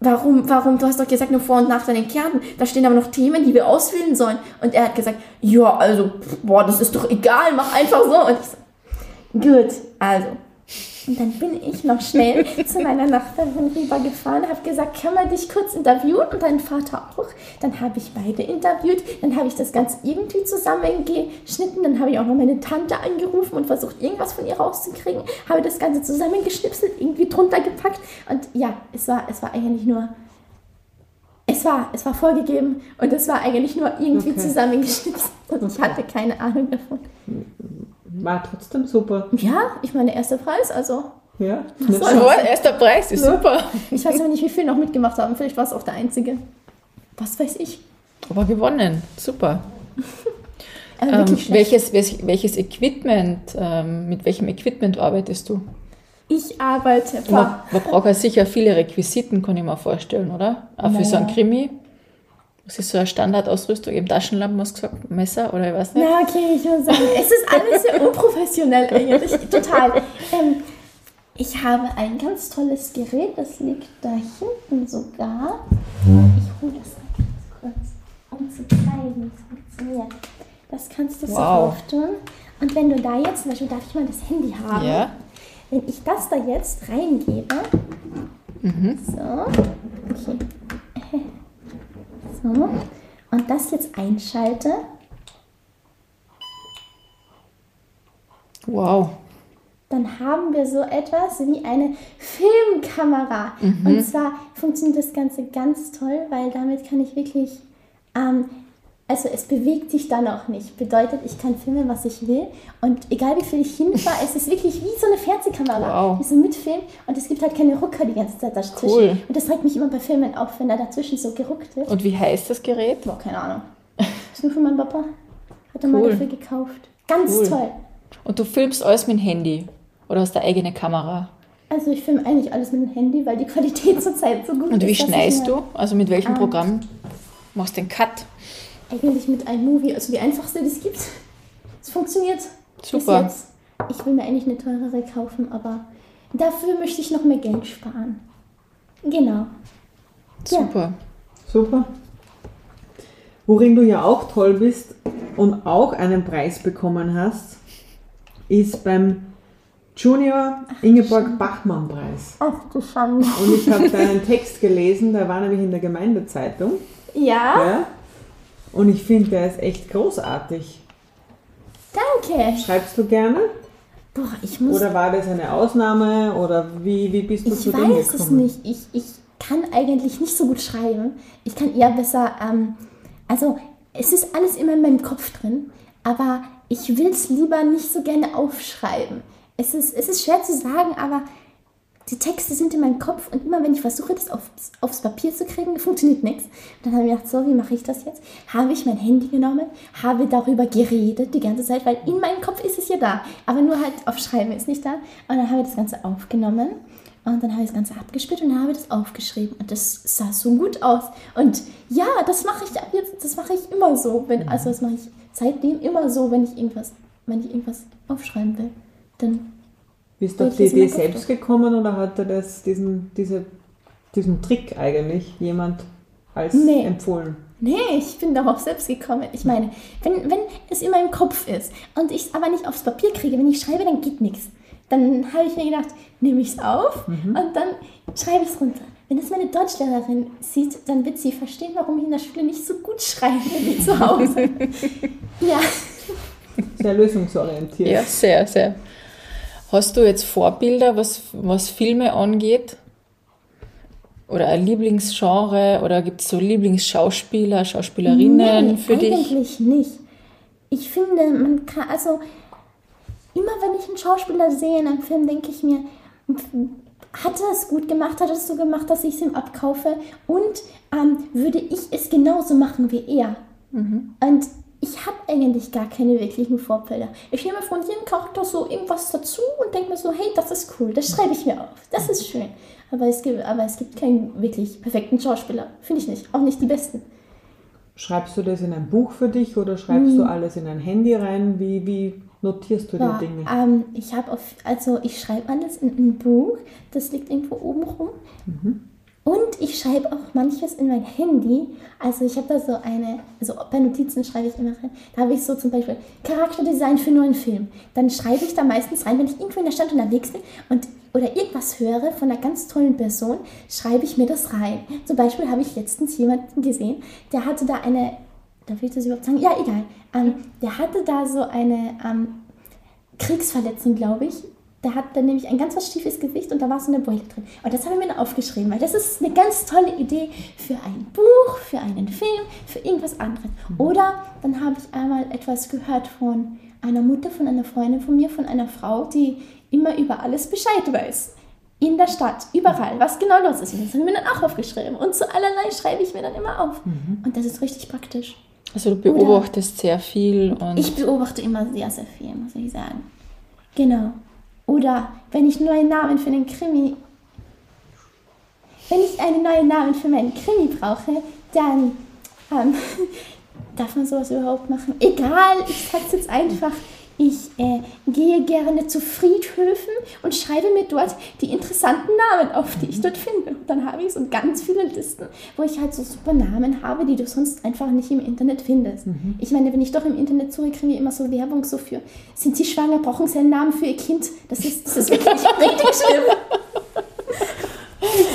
warum, warum, du hast doch gesagt, nur Vor- und Nachteile in Kärnten, da stehen aber noch Themen, die wir auswählen sollen. Und er hat gesagt, ja, also, boah, das ist doch egal, mach einfach so. Und ich so, gut, also, und dann bin ich noch schnell zu meiner Nachbarin rübergefahren, habe gesagt, kann man dich kurz interviewen? Und deinen Vater auch. Dann habe ich beide interviewt, dann habe ich das Ganze irgendwie zusammengeschnitten, dann habe ich auch noch meine Tante angerufen und versucht, irgendwas von ihr rauszukriegen, habe das Ganze zusammengeschnipselt, irgendwie drunter gepackt. Und ja, es war, es war eigentlich nur es war, es war vorgegeben und es war eigentlich nur irgendwie okay. zusammengeschnipselt. Und ich hatte keine Ahnung davon war trotzdem super. Ja, ich meine, erster Preis, also. Ja, das war erster Preis, ist ja. super. Ich weiß aber nicht, wie viele noch mitgemacht haben. Vielleicht war es auch der einzige. Was weiß ich. Aber gewonnen, super. Aber Ähm, welches, welches, welches Equipment, ähm, mit welchem Equipment arbeitest du? Ich arbeite. Man, man braucht ja sicher viele Requisiten, kann ich mir vorstellen, oder? Auch für so einen Naja. Krimi. Was ist so eine Standardausrüstung? Eben Taschenlampen, hast du gesagt, Messer oder ich weiß nicht. Na, okay, ich muss sagen, es ist alles sehr unprofessionell eigentlich. Total. Ähm, ich habe ein ganz tolles Gerät, das liegt da hinten sogar. Ich hole das mal ganz kurz, um zu zeigen, wie es funktioniert. Das kannst du so Wow. auftun. Und wenn du da jetzt, zum Beispiel darf ich mal das Handy haben. Ja. Wenn ich das da jetzt reingebe, so, okay, so, und das jetzt einschalte, Wow. dann haben wir so etwas wie eine Filmkamera. Und zwar funktioniert das Ganze ganz toll, weil damit kann ich wirklich, ähm, also es bewegt sich dann auch nicht. Bedeutet, ich kann filmen, was ich will. Und egal wie viel ich hinfahre, es ist wirklich wie so eine Fernsehkamera. Wow. Die so mitfilmt und es gibt halt keine Rucker die ganze Zeit dazwischen. Cool. Und das regt mich immer bei Filmen auf, wenn da dazwischen so geruckt wird. Und wie heißt das Gerät? Boah, keine Ahnung. Ist nur von meinem Papa. Hat er mal Cool. dafür gekauft. Ganz Cool. toll. Und du filmst alles mit dem Handy oder hast du eine eigene Kamera? Also ich filme eigentlich alles mit dem Handy, weil die Qualität zurzeit so gut Und ist. wie dass ich schneist du? Also mit welchem Ah. Programm machst du den Cut? Eigentlich mit iMovie, also die einfachste, die es gibt. Es funktioniert. Super. Bis jetzt. Ich will mir eigentlich eine teurere kaufen, aber dafür möchte ich noch mehr Geld sparen. Genau. Ja. Super. Super. Worin du ja auch toll bist und auch einen Preis bekommen hast, ist beim Junior Ingeborg Bachmann Preis. Ach du Schande. Und ich habe deinen Text gelesen, der war nämlich in der Gemeindezeitung. Ja, Ja? Und ich finde, der ist echt großartig. danke. Schreibst du gerne? Boah, ich muss Oder war das eine Ausnahme? Oder wie, wie bist du Ich zu dem weiß es gekommen? nicht. Ich, ich kann eigentlich nicht so gut schreiben. Ich kann eher besser, ähm, also es ist alles immer in meinem Kopf drin, aber ich will es lieber nicht so gerne aufschreiben. Es ist, es ist schwer zu sagen, aber die Texte sind in meinem Kopf und immer wenn ich versuche, das aufs, aufs Papier zu kriegen, funktioniert nichts. Und dann habe ich gedacht, so, wie mache ich das jetzt? Habe ich mein Handy genommen, habe darüber geredet die ganze Zeit, weil in meinem Kopf ist es ja da, aber nur halt auf Schreiben ist nicht da. Und dann habe ich das Ganze aufgenommen und dann habe ich das Ganze abgespielt und dann habe ich das aufgeschrieben und das sah so gut aus. Und ja, das mache ich ab jetzt, das mache ich immer so, wenn, also das mache ich seitdem immer so, wenn ich irgendwas, wenn ich irgendwas aufschreiben will. Dann Bist du auf die Idee selbst gekommen oder hatte das diesen, diese, diesen Trick eigentlich jemand als Nee. empfohlen? Nee, ich bin darauf selbst gekommen. Ich meine, wenn, wenn es in meinem Kopf ist und ich es aber nicht aufs Papier kriege, wenn ich schreibe, dann geht nichts. Dann habe ich mir gedacht, nehme ich es auf und dann schreibe ich es runter. Wenn das meine Deutschlehrerin sieht, dann wird sie verstehen, warum ich in der Schule nicht so gut schreibe wie zu Hause. ja. Sehr lösungsorientiert. Ja, sehr, sehr. Hast du jetzt Vorbilder, was, was Filme angeht? Oder ein Lieblingsgenre? Oder gibt es so Lieblingsschauspieler, Schauspielerinnen Nee, für dich? eigentlich nicht. Ich finde, man kann, also immer wenn ich einen Schauspieler sehe in einem Film, denke ich mir, hat er es gut gemacht, hat er es so gemacht, dass ich es ihm abkaufe und ähm, würde ich es genauso machen wie er. Und ich habe eigentlich gar keine wirklichen Vorbilder. Ich nehme von jedem Charakter so irgendwas dazu und denke mir so, hey, das ist cool, das schreibe ich mir auf, das ist schön. Aber es gibt, aber es gibt keinen wirklich perfekten Schauspieler, finde ich nicht, auch nicht die besten. Schreibst du das in ein Buch für dich oder schreibst Hm. du alles in ein Handy rein? Wie, wie notierst du Ja, die Dinge? ähm, ich habe also ich schreibe alles in ein Buch, das liegt irgendwo oben rum. Und ich schreibe auch manches in mein Handy. Also ich habe da so eine, also bei Notizen schreibe ich immer rein. Da habe ich so zum Beispiel Charakterdesign für nur einen Film. Dann schreibe ich da meistens rein, wenn ich irgendwo in der Stadt unterwegs bin und oder irgendwas höre von einer ganz tollen Person, schreibe ich mir das rein. Zum Beispiel habe ich letztens jemanden gesehen, der hatte da eine, darf ich das überhaupt sagen? Ja, egal. Ähm, der hatte da so eine ähm, Kriegsverletzung, glaube ich. Der hat dann nämlich ein ganz was schiefes Gesicht und da war so eine Beule drin. Und das habe ich mir dann aufgeschrieben, weil das ist eine ganz tolle Idee für ein Buch, für einen Film, für irgendwas anderes. Oder dann habe ich einmal etwas gehört von einer Mutter, von einer Freundin von mir, von einer Frau, die immer über alles Bescheid weiß. In der Stadt, überall, was genau los ist. Und das habe ich mir dann auch aufgeschrieben. Und zu allerlei schreibe ich mir dann immer auf. Und das ist richtig praktisch. Also du beobachtest Oder sehr viel und. Ich beobachte immer sehr, sehr viel, muss ich sagen. Genau. Oder wenn ich neue Namen für den Krimi. Wenn ich einen neuen Namen für meinen Krimi brauche, dann ähm, darf man sowas überhaupt machen. Egal, ich sag's jetzt einfach. Ich äh, gehe gerne zu Friedhöfen und schreibe mir dort die interessanten Namen auf, die ich dort finde. Und dann habe ich so ganz viele Listen, wo ich halt so super Namen habe, die du sonst einfach nicht im Internet findest. Mhm. Ich meine, wenn ich doch im Internet suche, kriege ich immer so Werbung so für, sind sie schwanger, brauchen sie einen Namen für ihr Kind? Das ist, das ist wirklich richtig schlimm.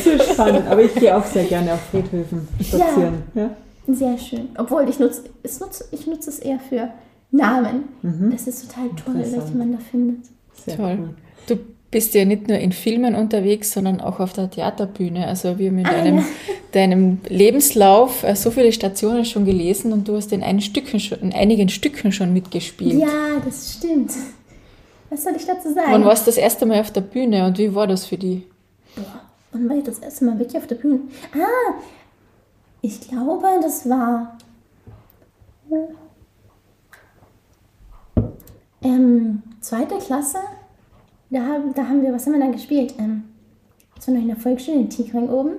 So spannend, aber ich gehe auch sehr gerne auf Friedhöfen spazieren. Ja. ja? Sehr schön. Obwohl ich nutze, es nutze, ich nutze es eher für Namen. Mhm. Das ist total toll, welche man da findet. Sehr Toll. Cool. Du bist ja nicht nur in Filmen unterwegs, sondern auch auf der Theaterbühne. Also wir haben in ah, deinem, ja. deinem Lebenslauf äh, so viele Stationen schon gelesen und du hast in, schon, in einigen Stücken schon mitgespielt. Ja, das stimmt. Was soll ich dazu sagen? Wann warst du das erste Mal auf der Bühne und wie war das für dich? Boah, wann war ich das erste Mal wirklich auf der Bühne? Ah, ich glaube, das war ähm, zweite Klasse. Da, da haben wir, was haben wir dann gespielt? Ähm, das war noch in der Volksschule in Tiekring oben.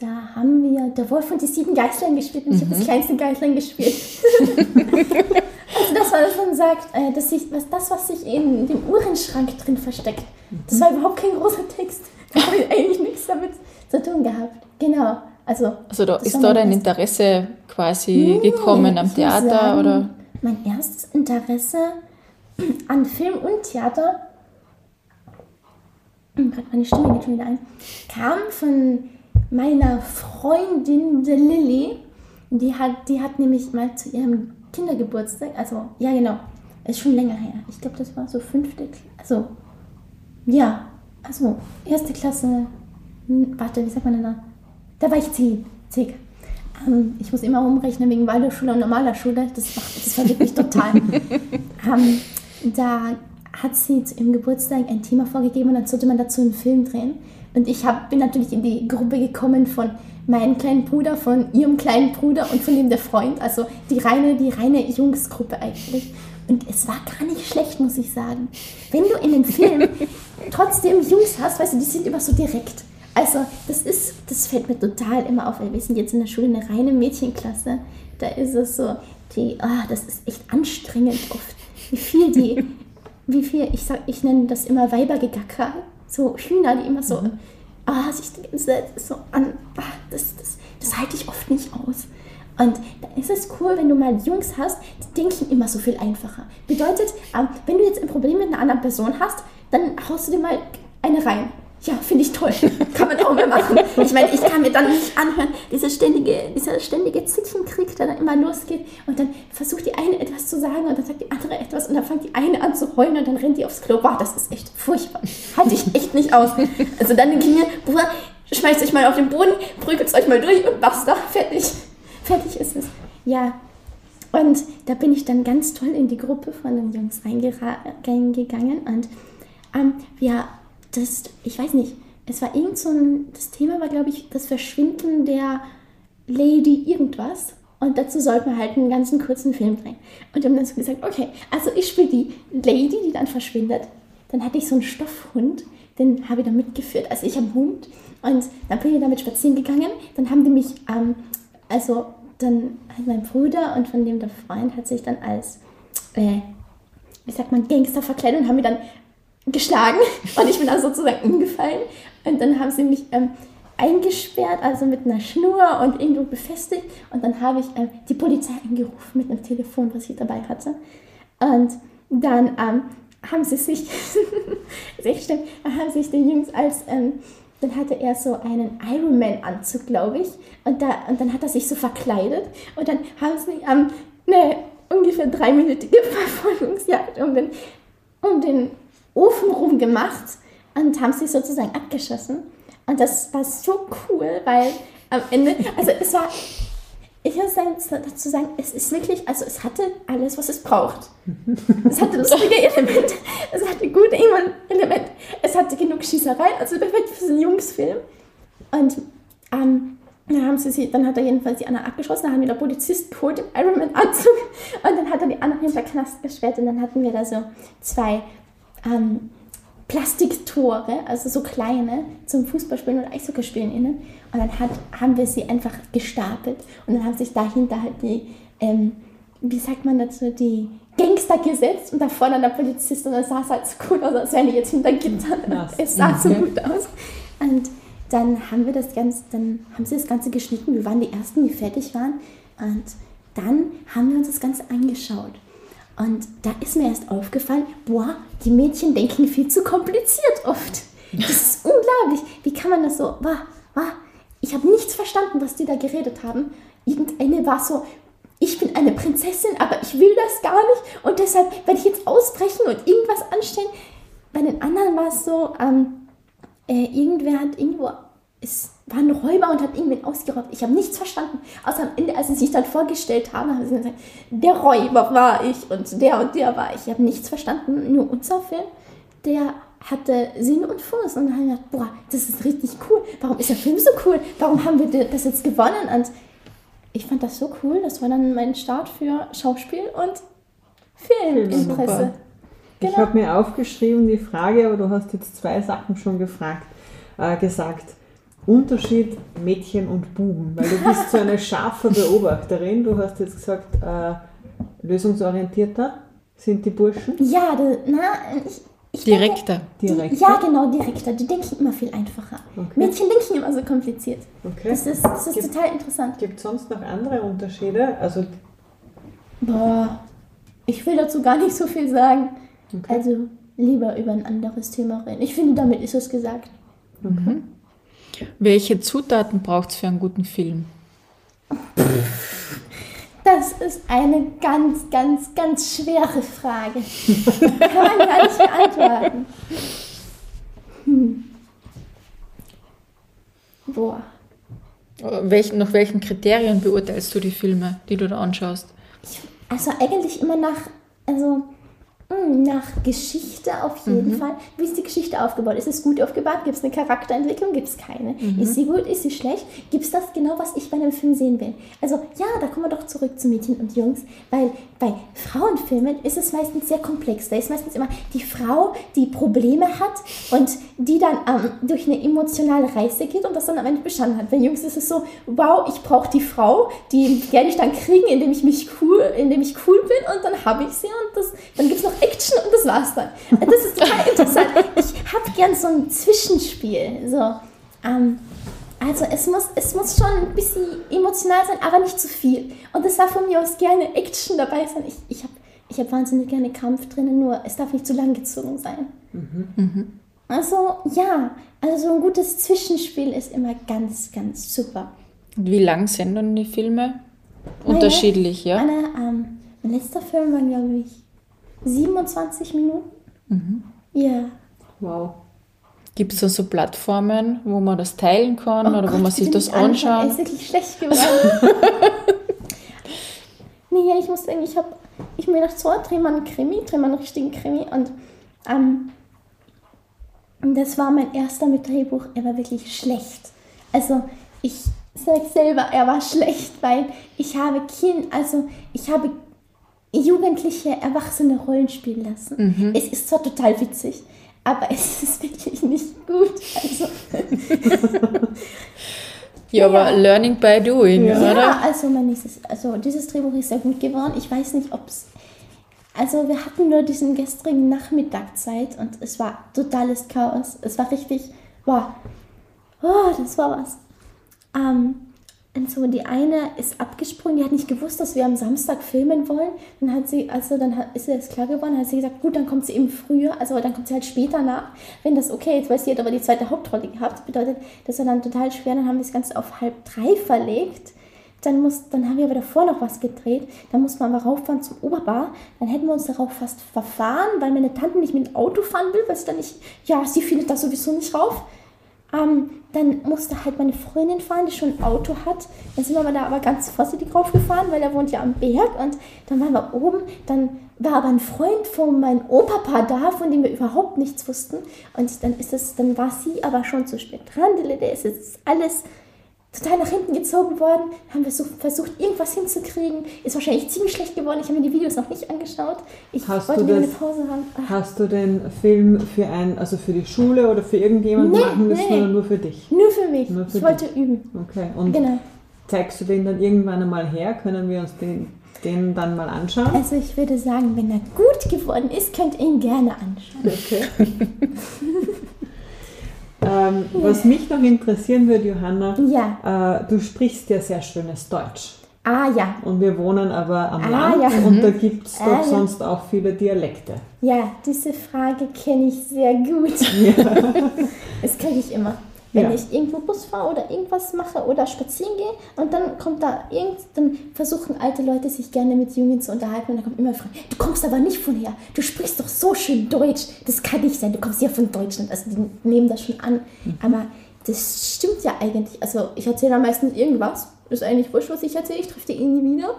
Da haben wir Der Wolf und die sieben Geißlein gespielt und ich habe das mhm. kleinste Geißlein gespielt. also das war das, man sagt, äh, dass ich, was, das, was sich in dem Uhrenschrank drin versteckt. Das war überhaupt kein großer Text. Da habe ich eigentlich nichts damit zu tun gehabt. Genau. Also, also da ist da dein Interesse quasi nee, gekommen am Theater sagen, oder? Mein erstes Interesse an Film und Theater, gerade meine Stimme geht schon wieder ein, kam von meiner Freundin der Lilly. Die hat, die hat nämlich mal zu ihrem Kindergeburtstag, also ja genau, ist schon länger her. Ich glaube, das war so fünfte, also ja, also erste Klasse, hm, warte, wie sagt man denn da? Da war ich zehn, circa. Ähm, ich muss immer umrechnen wegen Waldorfschule und normaler Schule. Das, das verwirrt mich total. ähm, da hat sie zu ihrem Geburtstag ein Thema vorgegeben und dann sollte man dazu einen Film drehen. Und ich hab, bin natürlich in die Gruppe gekommen von meinem kleinen Bruder, von ihrem kleinen Bruder und von dem der Freund. Also die reine, die reine Jungsgruppe eigentlich. Und es war gar nicht schlecht, muss ich sagen. Wenn du in einem Film trotzdem Jungs hast, weißt du, die sind immer so direkt. Also, das ist, das fällt mir total immer auf, weil wir sind jetzt in der Schule eine reine Mädchenklasse. Da ist es so, die, ah, das ist echt anstrengend oft. Wie viel die, wie viel, ich sag, ich nenne das immer Weibergegacker, so Hühner, die immer so, mhm. ah, sich die ganze Zeit so an, ah, das, das, das halte ich oft nicht aus. Und da ist es cool, wenn du mal Jungs hast, die denken immer so viel einfacher. Bedeutet, ähm, wenn du jetzt ein Problem mit einer anderen Person hast, dann haust du dir mal eine rein. Ja, finde ich toll. Kann man auch mehr machen. Ich meine, ich kann mir dann nicht anhören, dieser ständige, dieser ständige Zickenkrieg, der dann immer losgeht und dann versucht die eine etwas zu sagen und dann sagt die andere etwas und dann fängt die eine an zu heulen und dann rennt die aufs Klo. Boah, das ist echt furchtbar. Halte ich echt nicht aus. Also dann denke ich mir, Bruder, schmeißt euch mal auf den Boden, prügelt euch mal durch und basta. Fertig. Fertig ist es. Ja. Und da bin ich dann ganz toll in die Gruppe von den Jungs reingegangen und ähm, wir das, ich weiß nicht, es war irgend so ein, das Thema war, glaube ich, das Verschwinden der Lady irgendwas. Und dazu sollte man halt einen ganzen kurzen Film drehen. Und wir haben dann so gesagt, okay, also ich spiele die Lady, die dann verschwindet. Dann hatte ich so einen Stoffhund, den habe ich dann mitgeführt. Also ich habe einen Hund und dann bin ich damit spazieren gegangen. Dann haben die mich, ähm, also dann hat mein Bruder und von dem der Freund hat sich dann als, äh, wie sagt man, Gangster verkleidet und haben mir dann geschlagen und ich bin dann sozusagen umgefallen. Und dann haben sie mich ähm, eingesperrt, also mit einer Schnur und irgendwo befestigt. Und dann habe ich ähm, die Polizei angerufen mit einem Telefon, was ich dabei hatte. Und dann ähm, haben sie sich, sehr stimmt, haben sich die Jungs als, ähm, dann hatte er so einen Ironman-Anzug, glaube ich. Und, da, und dann hat er sich so verkleidet. Und dann haben sie ähm, eine ungefähr dreiminütige Verfolgungsjagd um den, um den Ofen rum gemacht und haben sie sozusagen abgeschossen. Und das war so cool, weil am Ende, also es war, ich muss dazu sagen, es ist wirklich, also es hatte alles, was es braucht. Es hatte lustige Elemente, es hatte gute Elemente, es hatte genug Schießerei, also perfekt für einen Jungsfilm. Und ähm, Dann, haben sie sie, dann hat er jedenfalls die Anna abgeschossen, dann haben wir der Polizist geholt im Ironman-Anzug und dann hat er die Anna hinter Knast gesperrt und dann hatten wir da so zwei ähm, Plastiktore, also so kleine, zum Fußballspielen und Eishockeyspielen innen. Und dann hat, haben wir sie einfach gestapelt und dann haben sich dahinter halt die, ähm, wie sagt man dazu, die Gangster gesetzt und da vorne der Polizist und dann sah es halt so cool aus, als wären die jetzt hinter Gittern. Es sah so gut aus. Und dann haben wir das Ganze, dann haben sie das Ganze geschnitten. Wir waren die Ersten, die fertig waren. Und dann haben wir uns das Ganze angeschaut. Und da ist mir erst aufgefallen, boah, die Mädchen denken viel zu kompliziert oft. Das ist unglaublich. Wie kann man das so, boah, boah, ich habe nichts verstanden, was die da geredet haben. Irgendeine war so, ich bin eine Prinzessin, aber ich will das gar nicht und deshalb werde ich jetzt ausbrechen und irgendwas anstellen. Bei den anderen war es so, ähm, äh, irgendwer hat irgendwo, es war ein Räuber und hat irgendwen ausgeraubt. Ich habe nichts verstanden. Außer am Ende, als sie sich dann vorgestellt haben, haben sie gesagt, der Räuber war ich und der und der war ich. Ich habe nichts verstanden. Nur unser Film, der hatte Sinn und Fuß. Und dann haben wir gedacht, boah, das ist richtig cool. Warum ist der Film so cool? Warum haben wir das jetzt gewonnen? Und ich fand das so cool. Das war dann mein Start für Schauspiel und Filminteresse. Ich Genau. habe mir aufgeschrieben die Frage, aber du hast jetzt zwei Sachen schon gefragt, äh, gesagt. Unterschied Mädchen und Buben, weil du bist so eine scharfe Beobachterin. Du hast jetzt gesagt, äh, lösungsorientierter sind die Burschen. Ja, da, na, ich, ich denke- Direkter. Direkt. Ja, genau, direkter. Die denken immer viel einfacher. Okay. Mädchen denken immer so kompliziert. Okay. Das ist, das ist Gibt- total interessant. Gibt es sonst noch andere Unterschiede? Also, Boah, ich will dazu gar nicht so viel sagen. okay. Also lieber über ein anderes Thema reden. Ich finde, damit ist es gesagt. Welche Zutaten braucht es für einen guten Film? Das ist eine ganz, ganz, ganz schwere Frage. Kann man gar nicht beantworten. Hm. Boah. Welchen, nach welchen Kriterien beurteilst du die Filme, die du da anschaust? Also eigentlich immer nach, also nach Geschichte auf jeden Fall. Wie ist die Geschichte aufgebaut? Ist es gut aufgebaut? Gibt es eine Charakterentwicklung? Gibt es keine? Ist sie gut? Ist sie schlecht? Gibt es das genau, was ich bei einem Film sehen will? Also ja, da kommen wir doch zurück zu Mädchen und Jungs, weil bei Frauenfilmen ist es meistens sehr komplex. Da ist meistens immer die Frau, die Probleme hat und die dann ähm, durch eine emotionale Reise geht und das dann am Ende bestanden hat. Bei Jungs ist es so, wow, ich brauche die Frau, die werde ich dann kriegen, indem ich mich cool, indem ich cool bin und dann habe ich sie und das, dann gibt es noch Action und das war's dann. Das ist total interessant. Ich habe gern so ein Zwischenspiel. So, ähm, also es muss, es muss schon ein bisschen emotional sein, aber nicht zu viel. Und es darf von mir aus gerne Action dabei sein. Ich, ich habe ich hab wahnsinnig gerne Kampf drinnen, nur es darf nicht zu lang gezogen sein. Also ja, also so ein gutes Zwischenspiel ist immer ganz, ganz super. Und wie lang sind dann die Filme? Unterschiedlich, ja? Anna, ähm, mein letzter Film war, glaube ich, 27 Minuten. Ja. wow. Gibt es da so Plattformen, wo man das teilen kann oder wo Gott, man sich das anschauen. Er anschaut? ist wirklich schlecht geworden. nee, ja, ich muss sagen, ich habe, ich mir gedacht, so, dreh mal einen Krimi, dreh mal einen richtigen Krimi und ähm, das war mein erster mit Drehbuch, er war wirklich schlecht. Also ich sage selber, er war schlecht, weil ich habe Kind, also ich habe jugendliche Erwachsene Rollen spielen lassen. Es ist zwar total witzig, aber es ist wirklich nicht gut. Also Ja, aber Learning by Doing, Ja. oder? Ja, also, mein nächstes, also dieses Drehbuch ist sehr gut geworden. Ich weiß nicht, ob es. Also wir hatten nur diesen gestrigen Nachmittag Zeit und es war totales Chaos. Es war richtig, wow, oh, das war was. Ähm, und so die eine ist abgesprungen, die hat nicht gewusst, dass wir am Samstag filmen wollen. Dann hat sie, also dann hat, ist ihr das klar geworden, hat sie gesagt, gut, dann kommt sie eben früher, also dann kommt sie halt später nach. Wenn das okay ist, weil sie hat aber die zweite Hauptrolle gehabt, das bedeutet, das war dann total schwer, dann haben wir das Ganze auf halb drei verlegt. Dann, muss, dann haben wir aber davor noch was gedreht. Dann muss man aber rauffahren zum Oberbar. Dann hätten wir uns darauf fast verfahren, weil meine Tante nicht mit dem Auto fahren will, weil sie dann nicht, ja, sie findet da sowieso nicht rauf. Ähm, dann musste halt meine Freundin fahren, die schon ein Auto hat. Dann sind wir aber da aber ganz vorsichtig raufgefahren, weil er wohnt ja am Berg. Und dann waren wir oben. Dann war aber ein Freund von meinem Opa da, von dem wir überhaupt nichts wussten. Und dann ist es, dann war sie aber schon zu spät dran. Der ist jetzt alles total nach hinten gezogen worden, haben versucht, versucht irgendwas hinzukriegen. Ist wahrscheinlich ziemlich schlecht geworden. Ich habe mir die Videos noch nicht angeschaut. Ich Hast wollte mir eine das- Pause haben. Ah. Hast du den Film für ein, also für die Schule oder für irgendjemanden Nee, machen müssen nee. oder nur für dich? Nur für mich. Nur für ich wollte üben. Okay. Und Genau. zeigst du den dann irgendwann einmal her? Können wir uns den, den dann mal anschauen? Also ich würde sagen, wenn er gut geworden ist, könnt ihr ihn gerne anschauen. Okay. ähm, was mich noch interessieren würde, Johanna, Ja. äh, du sprichst ja sehr schönes Deutsch. Ah ja. Und wir wohnen aber am Ah, Land ja. und da gibt es Ah, doch ja. sonst auch viele Dialekte. Ja, diese Frage kenne ich sehr gut. Das kriege ich immer. Wenn Ja. ich irgendwo Bus fahre oder irgendwas mache oder spazieren gehe und dann kommt da irgend, dann versuchen alte Leute sich gerne mit Jungen zu unterhalten und dann kommt immer eine Frage, du kommst aber nicht von her, du sprichst doch so schön Deutsch, das kann nicht sein, du kommst ja von Deutschland, also die nehmen das schon an, aber das stimmt ja eigentlich, also ich erzähle am meisten irgendwas, ist eigentlich wurscht, was ich erzähle, ich treffe die eh nie wieder.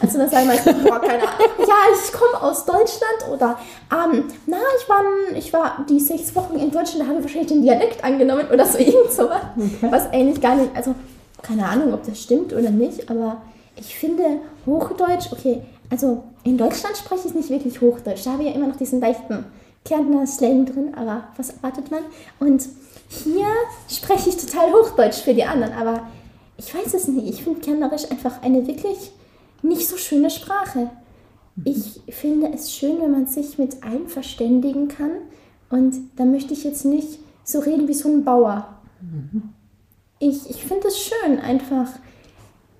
Also sagen meistens, boah, keine Ahnung, ja, ich komme aus Deutschland oder, ähm, na, ich war, ich war die sechs Wochen in Deutschland, da habe ich wahrscheinlich den Dialekt angenommen oder so irgend sowas, was eigentlich gar nicht, also keine Ahnung, ob das stimmt oder nicht, aber ich finde Hochdeutsch, okay, also in Deutschland spreche ich nicht wirklich Hochdeutsch, da habe ich ja immer noch diesen leichten Kärntner Slang drin, aber was erwartet man? Und hier spreche ich total Hochdeutsch für die anderen, aber ich weiß es nicht, ich finde Kärntnerisch einfach eine wirklich nicht so schöne Sprache. Ich finde es schön, wenn man sich mit einem verständigen kann. Und da möchte ich jetzt nicht so reden wie so ein Bauer. Ich, ich finde es schön, einfach,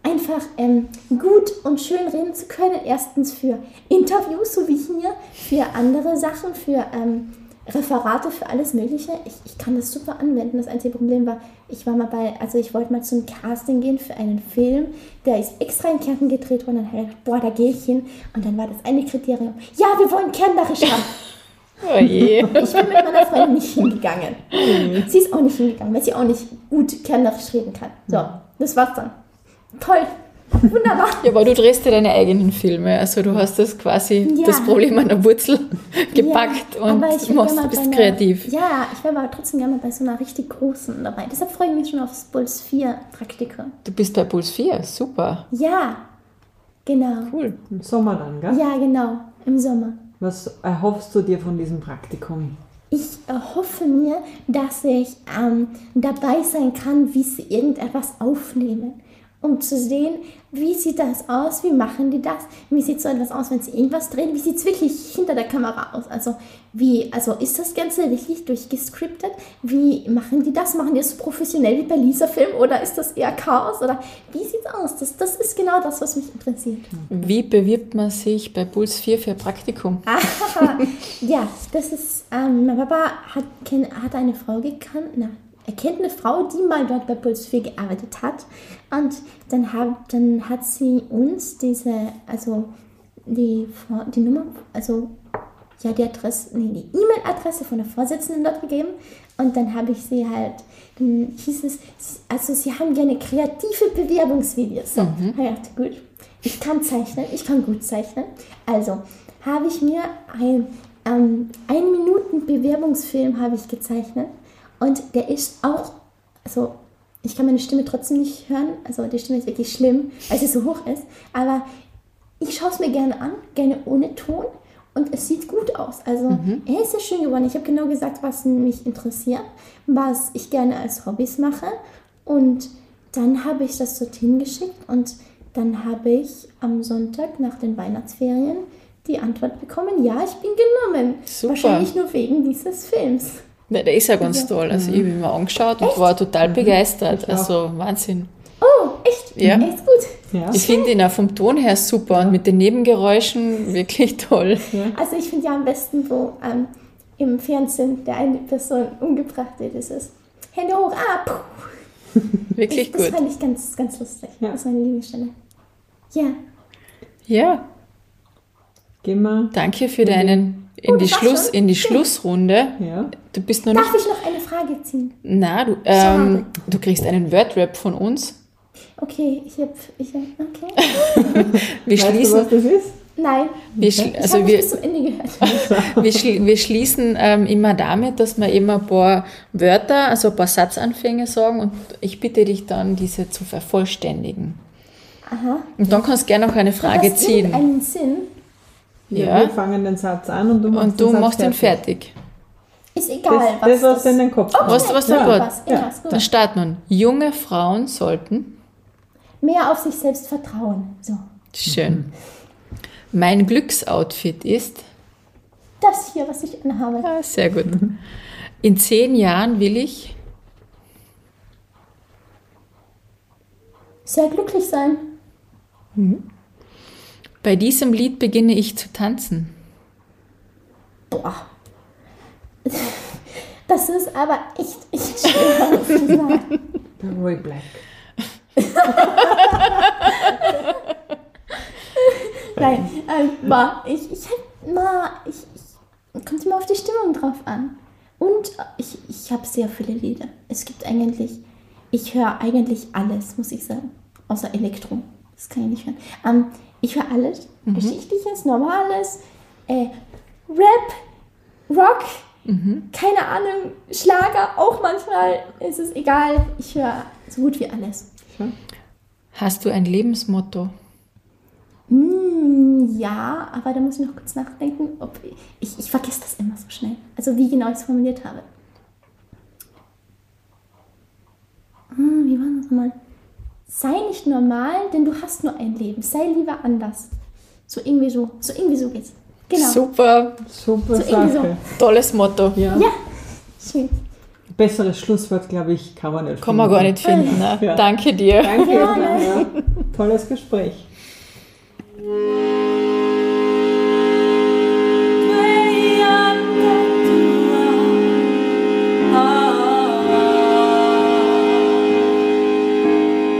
einfach ähm, gut und schön reden zu können. Erstens für Interviews, so wie hier, für andere Sachen, für ähm, Referate, für alles Mögliche. Ich, ich kann das super anwenden. Das einzige Problem war, ich war mal bei, also ich wollte mal zum Casting gehen für einen Film, der ist extra in Kärnten gedreht worden. Dann habe ich gedacht, boah, da gehe ich hin. Und dann war das eine Kriterium, ja, wir wollen Kärntnerisch haben. Oh je. Ich bin mit meiner Freundin nicht hingegangen. Sie ist auch nicht hingegangen, weil sie auch nicht gut Kärntnerisch reden kann. So, das war's dann. Toll. Wunderbar. Ja, aber du drehst ja deine eigenen Filme. Also du hast das quasi Ja. das Problem an der Wurzel gepackt Ja, und machst, bist einer- kreativ. Ja, ich wäre aber trotzdem gerne mal bei so einer richtig großen dabei. Deshalb freue ich mich schon aufs Puls 4 Praktikum. Du bist bei Puls 4, super, Ja, genau. cool. Im Sommer dann, gell? Ja, genau. Im Sommer. Was erhoffst du dir von diesem Praktikum? Ich erhoffe mir, dass ich ähm, dabei sein kann, wie sie irgendetwas aufnehmen. Um zu sehen, wie sieht das aus, wie machen die das, wie sieht so etwas aus, wenn sie irgendwas drehen, wie sieht es wirklich hinter der Kamera aus. Also, wie, also ist das Ganze wirklich durchgescriptet? Wie machen die das? Machen die das so professionell wie bei Lisa Film oder ist das eher Chaos? Oder wie sieht es aus? Das, das ist genau das, was mich interessiert. Wie bewirbt man sich bei Puls 4 für Praktikum? Ah, ja, das ist, ähm, mein Papa hat, hat eine Frau gekannt, na, er kennt eine Frau, die mal dort bei Puls 4 gearbeitet hat. Und dann, hab, dann hat sie uns diese, also die, die Nummer, also ja, die Adresse, nee, die E-Mail-Adresse von der Vorsitzenden dort gegeben. Und dann habe ich sie halt, dann hieß es, also sie haben gerne kreative Bewerbungsvideos. So, mhm. ich dachte, gut, ich kann zeichnen, ich kann gut zeichnen. Also habe ich mir ein, ähm, ein Minuten Bewerbungsfilm habe ich gezeichnet. Und der ist auch, also ich kann meine Stimme trotzdem nicht hören, also die Stimme ist wirklich schlimm, weil sie so hoch ist. Aber ich schaue es mir gerne an, gerne ohne Ton. Und es sieht gut aus. Also er ist sehr schön geworden. Ich habe genau gesagt, was mich interessiert, was ich gerne als Hobbys mache. Und dann habe ich das dorthin geschickt und dann habe ich am Sonntag nach den Weihnachtsferien die Antwort bekommen, ja, ich bin genommen. Super. Wahrscheinlich nur wegen dieses Films. Ja, der ist ja ganz Ja. toll. Also ich habe ihn mir angeschaut und war total begeistert. Ich auch. Also Wahnsinn. Oh, echt? Ja. Echt gut. Ja. Ich finde ihn auch vom Ton her super und mit den Nebengeräuschen wirklich toll. Also ich finde ja am besten, wo ähm, im Fernsehen der eine Person umgebracht wird, ist es Hände hoch, ah, puh. Wirklich ich, Das gut. fand ich ganz, ganz lustig. Ja. Das ist meine Lieblingsstelle. Ja. Ja, Gehen wir. danke für deinen in Oh, die, Schluss, in die Schlussrunde. Ja. Du bist noch nicht. Darf ich noch eine Frage ziehen? Na, du, ähm, du kriegst einen Word-Rap von uns. Okay, ich hab, ich hab, okay. Wir Weißt du, schließen. was das ist? Nein, Wir, schl- ich also wir, nicht bis zum Ende gehört. wir, schl wir schließen ähm, immer damit, dass wir eben ein paar Wörter, also ein paar Satzanfänge sagen und ich bitte dich dann, diese zu vervollständigen. Aha. Und dann kannst du gerne noch eine Frage ziehen. irgendeinen Sinn? Ja, Ja. Wir fangen den Satz an und du machst, Und du den Satz machst ihn fertig. Ist egal, Das, was das, was in den Kopf kommt. Was, was Ja. Wort? irgendwas, gut. Dann starten wir. Junge Frauen sollten. Mehr auf sich selbst vertrauen. So. Schön. Mein Glücksoutfit ist. Das hier, was ich anhabe. Ah, sehr gut. In zehn Jahren will ich. Sehr glücklich sein. Bei diesem Lied beginne ich zu tanzen. Boah. Das ist aber echt, echt schwer zu sagen. Roy Black. Nein, ähm, ma, ich, ich, hab- ma, ich, ich, kommt immer auf die Stimmung drauf an. Und ich, ich habe sehr viele Lieder. Es gibt eigentlich, ich höre eigentlich alles, muss ich sagen. Außer Elektro. Das kann ich nicht hören. Ähm, ich höre alles. Geschichtliches, Normales, äh, Rap, Rock, keine Ahnung, Schlager auch manchmal. Es ist egal. Ich höre so gut wie alles. Hast du ein Lebensmotto? Hm, ja, aber da muss ich noch kurz nachdenken. Ob ich, ich vergesse das immer so schnell. Also wie genau ich es formuliert habe. Hm, wie war das nochmal? Sei nicht normal, denn du hast nur ein Leben. Sei lieber anders. So irgendwie so. So irgendwie so geht's. Genau. Super, Super So Sache. tolles Motto. Ja. Ja, schön. Besseres Schlusswort, glaube ich, kann man nicht Kann man gar nicht finden. Ne? Ja. Danke dir. Danke. Gerne. Ja. Tolles Gespräch.